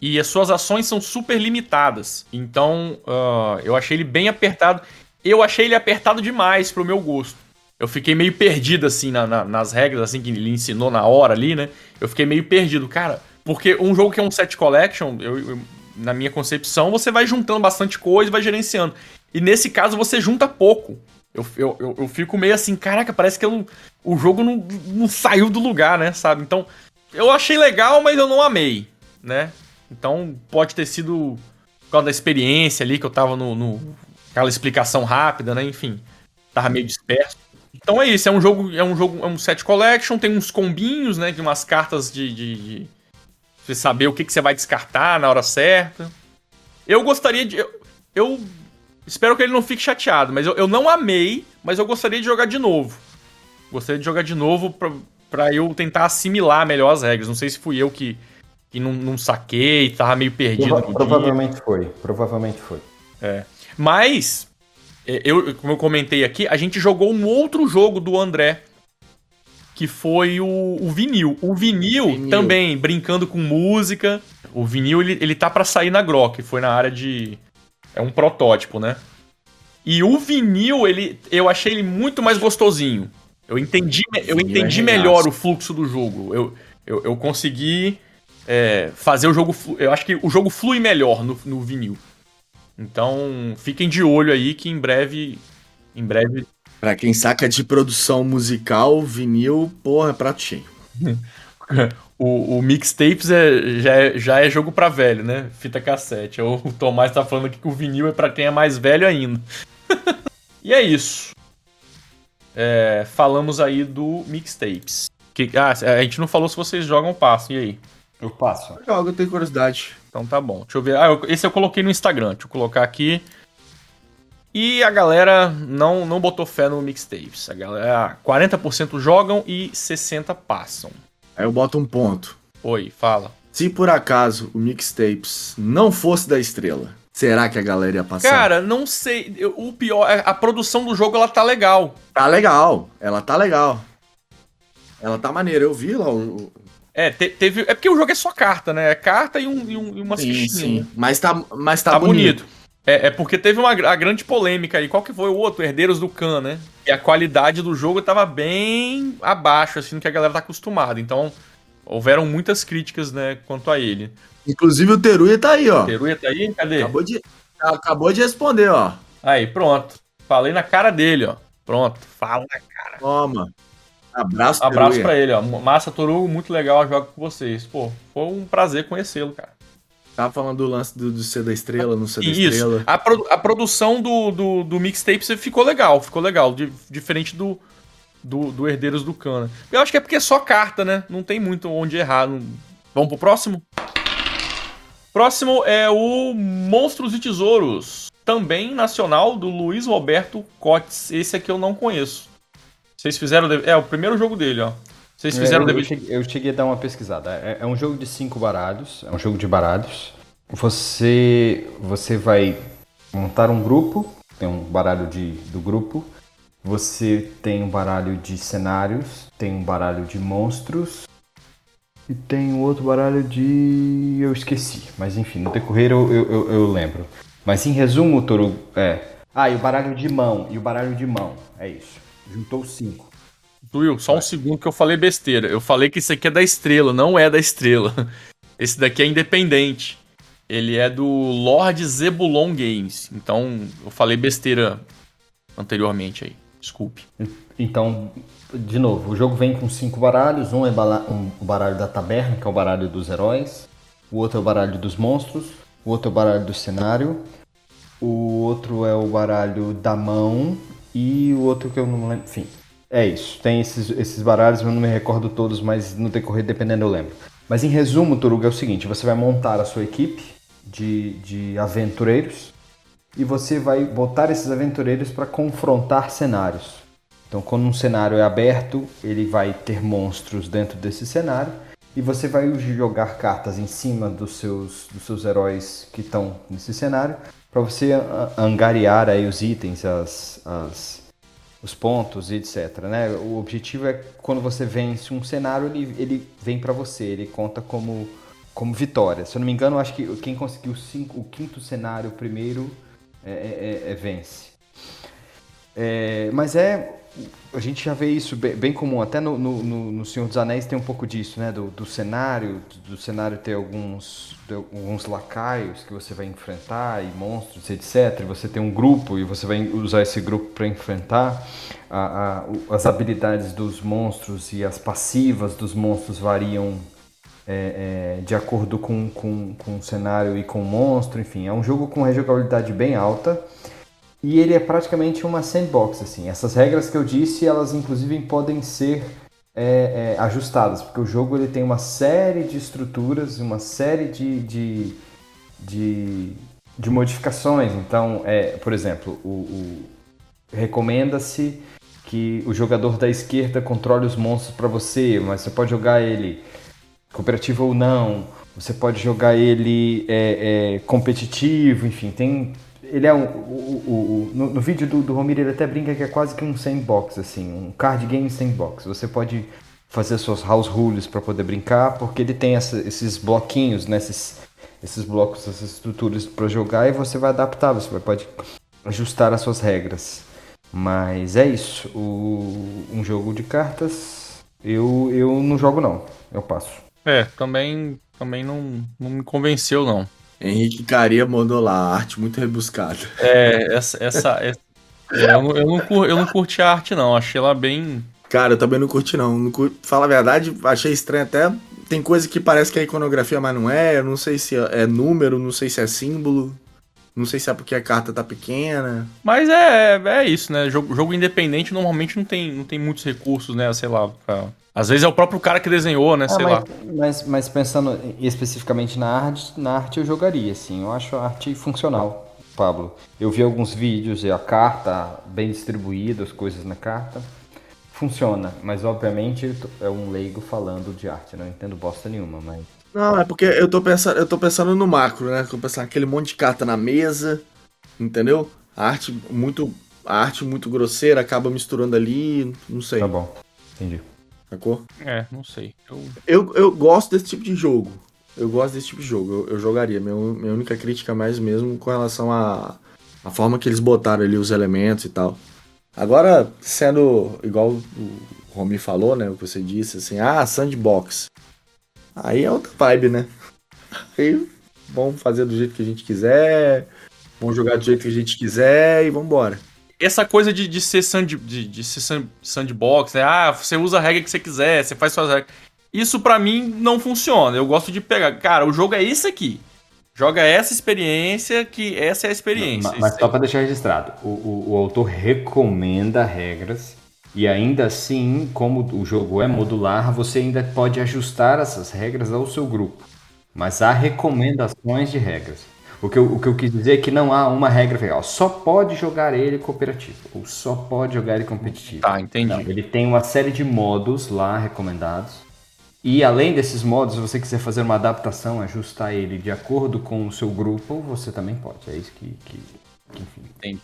E as suas ações são super limitadas. Então, ah, eu achei ele bem apertado. Eu achei ele apertado demais pro meu gosto. Eu fiquei meio perdido, assim, na- na- nas regras, assim, que ele ensinou na hora ali, né? Eu fiquei meio perdido. Cara, porque um jogo que é um set collection, eu- eu- na minha concepção, você vai juntando bastante coisa e vai gerenciando. E nesse caso, você junta pouco. Eu, eu, eu, fico meio assim, caraca, parece que eu o jogo não, não saiu do lugar, né? Sabe? Então, eu achei legal, mas eu não amei, né? Então, pode ter sido por causa da experiência ali, que eu tava no, no- aquela explicação rápida, né? Enfim, tava meio disperso. Então é isso, é um jogo, é um jogo, é um set collection, tem uns combinhos, né? De umas cartas de. de, de você saber o que, que você vai descartar na hora certa. Eu gostaria de. Eu, eu espero que ele não fique chateado, mas eu, eu não amei, mas eu gostaria de jogar de novo. Gostaria de jogar de novo pra, pra eu tentar assimilar melhor as regras. Não sei se fui eu que, que não, não saquei, tava meio perdido. Prova- no dia. provavelmente foi, provavelmente foi. Mas, é, eu, como eu comentei aqui, a gente jogou um outro jogo do André, que foi o, o vinil. O vinil, Vinil. também, brincando com música. O vinil, ele, ele tá pra sair na Grok, foi na área de... É um protótipo, né? E o vinil, ele, eu achei ele muito mais gostosinho. Eu entendi, eu é entendi melhor o fluxo do jogo. Eu, eu, eu consegui é, fazer o jogo... Eu acho que o jogo flui melhor no, no vinil. Então, fiquem de olho aí que em breve. Em breve. Pra quem saca de produção musical, vinil, porra, é prato cheio. O, o mixtapes é, já, é, já é jogo pra velho, né? Fita cassete. O Tomás tá falando aqui que o vinil é pra quem é mais velho ainda. e é isso. É, falamos aí do mixtapes. Que, ah, a gente não falou se vocês jogam ou passam. E aí? Eu passo. Joga, eu tenho curiosidade. Então tá bom. Deixa eu ver. Ah, eu- esse eu coloquei no Instagram. Deixa eu colocar aqui. E a galera não, não botou fé no mixtapes. A galera, 40% jogam e 60% passam. Aí eu boto um ponto. Oi, fala. Se por acaso o Mixtapes não fosse da estrela, será que a galera ia passar? Cara, não sei. eu- O pior é a produção do jogo ela tá legal. Tá legal. Ela tá legal. Ela tá maneira. Eu vi lá o. o- É, te- teve. É porque o jogo é só carta, né? É carta e, um, e, um, e umas Sim, fichinhas. sim. né? Mas tá, mas tá, Tá, bonito. bonito. É, é porque teve uma a grande polêmica aí. Qual que foi o outro? Herdeiros do Khan, né? E a qualidade do jogo tava bem abaixo, assim, do que a galera tá acostumada. Então, houveram muitas críticas, né, quanto a ele. Inclusive o Teruya tá aí, ó. Teruya tá aí? Cadê? Acabou de, acabou de responder, ó. Aí, pronto. Falei na cara dele, ó. Pronto. Fala na cara. Toma. Abraço, Abraço pra ele, ó. Massa Toru, muito legal jogar com vocês. Pô, foi um prazer conhecê-lo, cara. Tava falando do lance do, do ser da estrela, não ser da Isso. estrela. A, produ- a produção do, do, do mixtape ficou legal, ficou legal. di- diferente do, do, do Herdeiros do Cana. Eu acho que é porque é só carta, né? Não tem muito onde errar. não- Vamos pro próximo? Próximo é o Monstros e Tesouros. Também nacional do Luiz Roberto Cotes. Esse aqui eu não conheço. Vocês fizeram. É o primeiro jogo dele, ó. Vocês fizeram É, eu, eu, dever. cheguei, eu cheguei a dar uma pesquisada. É, é um jogo de cinco baralhos, é um jogo de baralhos. Você, você vai montar um grupo, tem um baralho de, do grupo. Você tem um baralho de cenários, tem um baralho de monstros e tem um outro baralho de. eu esqueci. Mas enfim, no decorrer eu, eu, eu- eu lembro. Mas em resumo, Toro, é. Ah, e o baralho de mão, e o baralho de mão. É isso. Juntou cinco. Will, só um segundo que eu falei besteira. Eu falei que isso aqui é da estrela, não é da estrela. Esse daqui é independente. Ele é do Lord Zebulon Games. Então, eu falei besteira anteriormente aí. Desculpe. Então, de novo, o jogo vem com cinco baralhos. Um é um, o baralho da taberna, que é o baralho dos heróis. O outro é o baralho dos monstros. O outro é o baralho do cenário. O outro é o baralho da mão. E o outro que eu não lembro. Enfim, é isso. Tem esses, esses baralhos, eu não me recordo todos, mas no decorrer, dependendo, eu lembro. Mas em resumo, Turuga, é o seguinte: você vai montar a sua equipe de, de aventureiros e você vai botar esses aventureiros para confrontar cenários. Então, quando um cenário é aberto, ele vai ter monstros dentro desse cenário e você vai jogar cartas em cima dos seus, dos seus heróis que estão nesse cenário para você angariar aí os itens, as, as, os pontos e etc. Né? O objetivo é quando você vence um cenário, ele, ele vem para você, ele conta como, como vitória. Se eu não me engano, acho que quem conseguiu cinco, o quinto cenário primeiro é, é, é, é vence. É, mas é a gente já vê isso bem, bem comum, até no, no, no, Senhor dos Anéis tem um pouco disso, né? Do, do cenário, do, cenário ter alguns, alguns lacaios que você vai enfrentar e monstros, etc. Você tem um grupo e você vai usar esse grupo para enfrentar. A, a, as habilidades dos monstros e as passivas dos monstros variam é, é, de acordo com, com, com o cenário e com o monstro, enfim. É um jogo com rejogabilidade bem alta. E ele é praticamente uma sandbox, assim. Essas regras que eu disse, elas inclusive podem ser é, é, ajustadas, porque o jogo ele tem uma série de estruturas, uma série de, de, de, de modificações. Então, é, por exemplo, o, o recomenda-se que o jogador da esquerda controle os monstros para você, mas você pode jogar ele cooperativo ou não. Você pode jogar ele é, é, competitivo, enfim, tem ele é um. O, o, o no, no, vídeo do, do Romir ele até brinca que é quase que um sandbox, assim, um card game sandbox. Você pode fazer suas house rules para poder brincar, porque ele tem essa, esses bloquinhos, né, esses, esses blocos, essas estruturas para jogar e você vai adaptar, você vai, pode ajustar as suas regras. Mas é isso. O, um jogo de cartas, eu, eu não jogo não, eu passo. É, também, também não, não me convenceu não. Henrique Caria mandou lá, arte muito rebuscada. É, essa. essa, essa eu, não, eu, não, eu não curti a arte, não. Achei ela bem. Cara, eu também não curti, não. não curti, fala a verdade, achei estranho até. Tem coisa que parece que é iconografia, mas não é. Eu não sei se é número, não sei se é símbolo. Não sei se é porque a carta tá pequena. Mas é, é isso, né? Jogo, jogo independente normalmente não tem, não tem muitos recursos, né? Sei lá, pra às vezes é o próprio cara que desenhou, né? Ah, sei mas, lá. Mas, mas pensando especificamente na arte, na arte eu jogaria, assim. Eu acho a arte funcional, Pablo. Eu vi alguns vídeos e a carta bem distribuída, as coisas na carta. Funciona, mas obviamente é um leigo falando de arte, não entendo bosta nenhuma, mas. Não, é porque eu tô pensando, eu tô pensando no macro, né? Tô pensando aquele monte de carta na mesa, entendeu? A arte muito. A arte muito grosseira acaba misturando ali, não sei. Tá bom, entendi. Sacou? É, não sei. Eu... eu, eu gosto desse tipo de jogo. Eu gosto desse tipo de jogo. Eu, eu jogaria. Minha, minha única crítica é mais mesmo com relação à a, a forma que eles botaram ali os elementos e tal. Agora, sendo igual o Romy falou, né? O que você disse, assim, ah, sandbox. Aí é outra vibe, né? Aí vamos fazer do jeito que a gente quiser, vamos jogar do jeito que a gente quiser e vambora essa coisa de, de ser, sand, de, de ser sandbox, né? Ah, você usa a regra que você quiser, você faz suas regras. Isso para mim não funciona. Eu gosto de pegar. Cara, o jogo é isso aqui. Joga essa experiência, que essa é a experiência. Mas, mas só para deixar registrado, o, o, o, autor recomenda regras e ainda assim, como o jogo é modular, você ainda pode ajustar essas regras ao seu grupo. Mas há recomendações de regras. O que, eu, o que eu quis dizer é que não há uma regra legal. Só pode jogar ele cooperativo. Ou só pode jogar ele competitivo. Tá, entendi. Não, ele tem uma série de modos lá recomendados. E além desses modos, se você quiser fazer uma adaptação, ajustar ele de acordo com o seu grupo, você também pode. É isso que, que, que enfim. Entendi.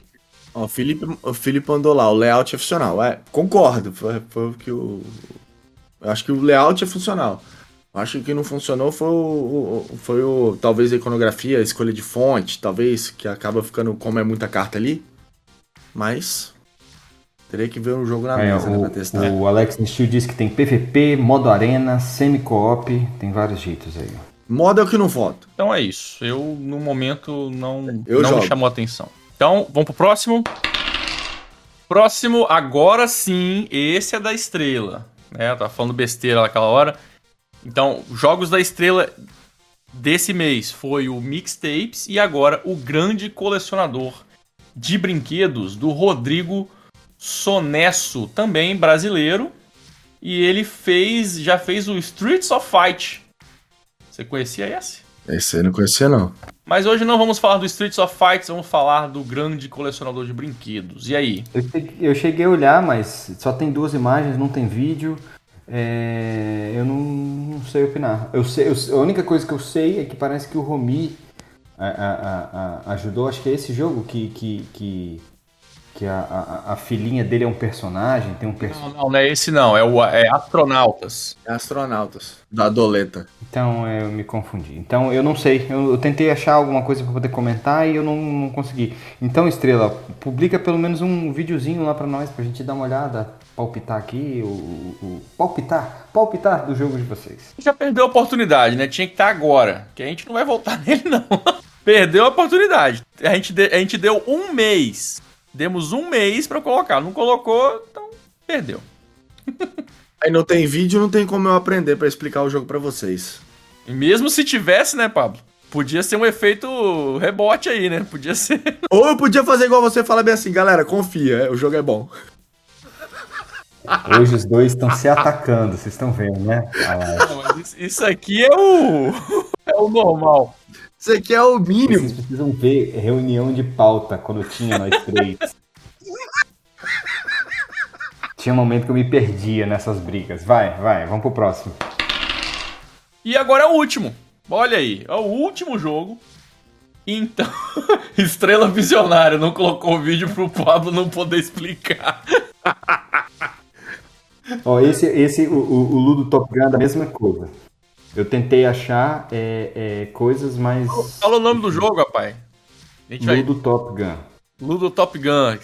Ó, o Felipe, o Felipe mandou lá, o layout é funcional. É, concordo. Foi, foi o que o. Eu acho que o layout é funcional. Acho que o que não funcionou foi o, foi o talvez a iconografia, a escolha de fonte, talvez que acaba ficando como é muita carta ali. Mas teria que ver um jogo na é, mesa né, o, né, pra testar. O Alex Steel disse que tem PVP, modo arena, semi-co-op, tem vários jeitos aí. Modo é o que não voto. Então é isso. Eu, no momento, não, Eu não me chamou a atenção. Então, vamos pro próximo. Próximo, agora sim, esse é da estrela. Né? Eu tava falando besteira naquela hora. Então, jogos da estrela desse mês foi o Mixtapes e agora o grande colecionador de brinquedos do Rodrigo Sonesso, também brasileiro. E ele fez, já fez o Streets of Fight. Você conhecia esse? Esse aí eu não conhecia, não. Mas hoje não vamos falar do Streets of Fight, vamos falar do grande colecionador de brinquedos. E aí? Eu cheguei, eu cheguei a olhar, mas só tem duas imagens, não tem vídeo. É, eu não, não sei opinar. Eu sei, eu- a única coisa que eu sei é que parece que o Romi a- a- a- a- ajudou. Acho que é esse jogo que, que, que, que a, a, a filhinha dele é um personagem, tem um personagem. Não, não é esse não, é o é Astronautas. É astronautas. Da doleta. Então é, eu me confundi. Então eu não sei. Eu, eu tentei achar alguma coisa para poder comentar e eu não, não consegui. Então, Estrela, publica pelo menos um videozinho lá para nós, pra gente dar uma olhada, palpitar aqui, o, o- o- palpitar, palpitar do jogo de vocês. Já perdeu a oportunidade, né? Tinha que estar agora, que a gente não vai voltar nele não. Perdeu a oportunidade. A gente, de- a gente deu um mês. Demos um mês pra colocar. Não colocou, então perdeu. Aí não tem vídeo, não tem como eu aprender pra explicar o jogo pra vocês. E mesmo se tivesse, né, Pablo? Podia ser um efeito rebote aí, né? Podia ser. Ou eu podia fazer igual você, fala bem assim, galera, confia, é, o jogo é bom. Hoje os dois estão se atacando, vocês estão vendo, né? Não, isso aqui é o. É o normal. Isso aqui é o mínimo. Vocês precisam ver reunião de pauta quando tinha nós três. Tinha um momento que eu me perdia nessas brigas. Vai, vai, vamos pro próximo. E agora é o último. Olha aí, é o último jogo. Então, Estrela Visionária não colocou o vídeo pro Pablo não poder explicar. Ó, esse, esse o, o, o Ludo Top Gun é a mesma coisa. Eu tentei achar é, é, coisas mais. Fala o nome do jogo, rapaz. Gente vai. Ludo Top Gun. Ludo Top Gun.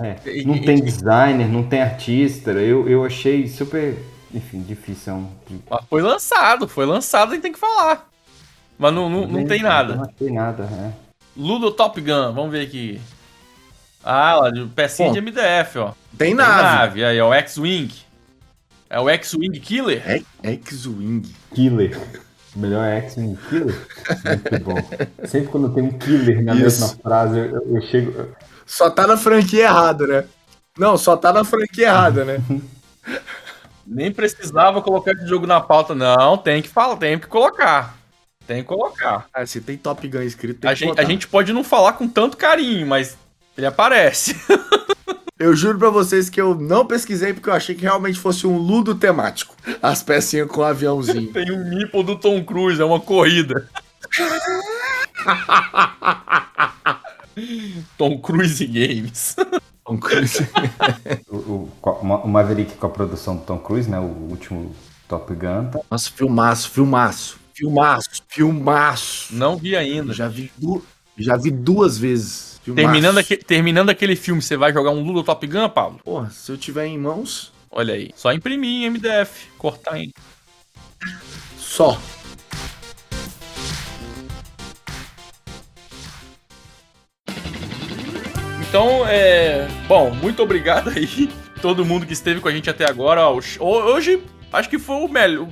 É, não tem designer, não tem artista. Eu, eu achei super. Enfim, difícil. Mas foi lançado, foi lançado e tem que falar. Mas não, não, não tem Não nada. achei nada, é. Ludo Top Gun, vamos ver aqui. Ah, lá, de pecinha Bom, de MDF, ó. Tem Tem nave. nave, aí, ó, X-Wing. É o X-Wing Killer? É X-Wing. Killer. O melhor é X-Men Killer? Muito bom. Sempre quando tem um killer na Isso. mesma frase, eu, eu chego. Só tá na franquia errada, né? Não, só tá na franquia errada, né? Nem precisava colocar esse jogo na pauta, não. Tem que falar, tem que colocar. Tem que colocar. Ah, se tem Top Gun escrito, tem A que gente, botar. a gente pode não falar com tanto carinho, mas ele aparece. Eu juro pra vocês que eu não pesquisei porque eu achei que realmente fosse um ludo temático. As pecinhas com aviãozinho. Tem um nipple do Tom Cruise, é uma corrida. Tom Cruise Games. Tom Cruise. O, o, o Maverick com a produção do Tom Cruise, né? O último Top Gun. Tá? Nossa, filmaço, filmaço. Filmaço, filmaço. Não vi ainda. Já vi, du... Já vi duas vezes. Filmaço. Terminando, aque- terminando aquele filme, você vai jogar um Ludo Top Gun, Pablo? Porra, se eu tiver em mãos, Olha aí. Só imprimir em MDF. Cortar em. só. Então, é. Bom, muito obrigado aí. Todo mundo que esteve com a gente até agora. Hoje, acho que foi o melhor.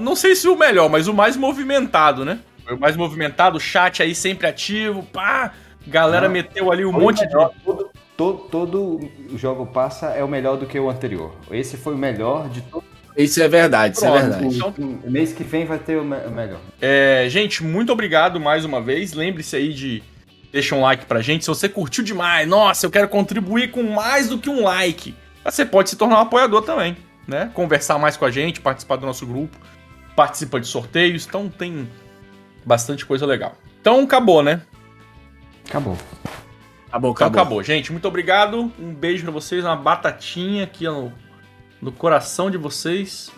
Não sei se o melhor, mas o mais movimentado, né? Foi o mais movimentado, o chat aí sempre ativo. Pá! Galera Não. meteu ali um Foi monte o melhor. de. Todo, todo, todo jogo passa é o melhor do que o anterior. Esse foi o melhor de todos. Isso é verdade, isso é Pronto. verdade. Então- mês que vem vai ter o, me- o melhor. É, gente, muito obrigado mais uma vez. Lembre-se aí de deixar um like pra gente. Se você curtiu demais, nossa, eu quero contribuir com mais do que um like. Você pode se tornar um apoiador também, né? Conversar mais com a gente, participar do nosso grupo, participa de sorteios. Então tem bastante coisa legal. Então acabou, né? Acabou. Acabou, Então acabou. acabou, gente. Muito obrigado. Um beijo pra vocês, uma batatinha aqui no, no coração de vocês.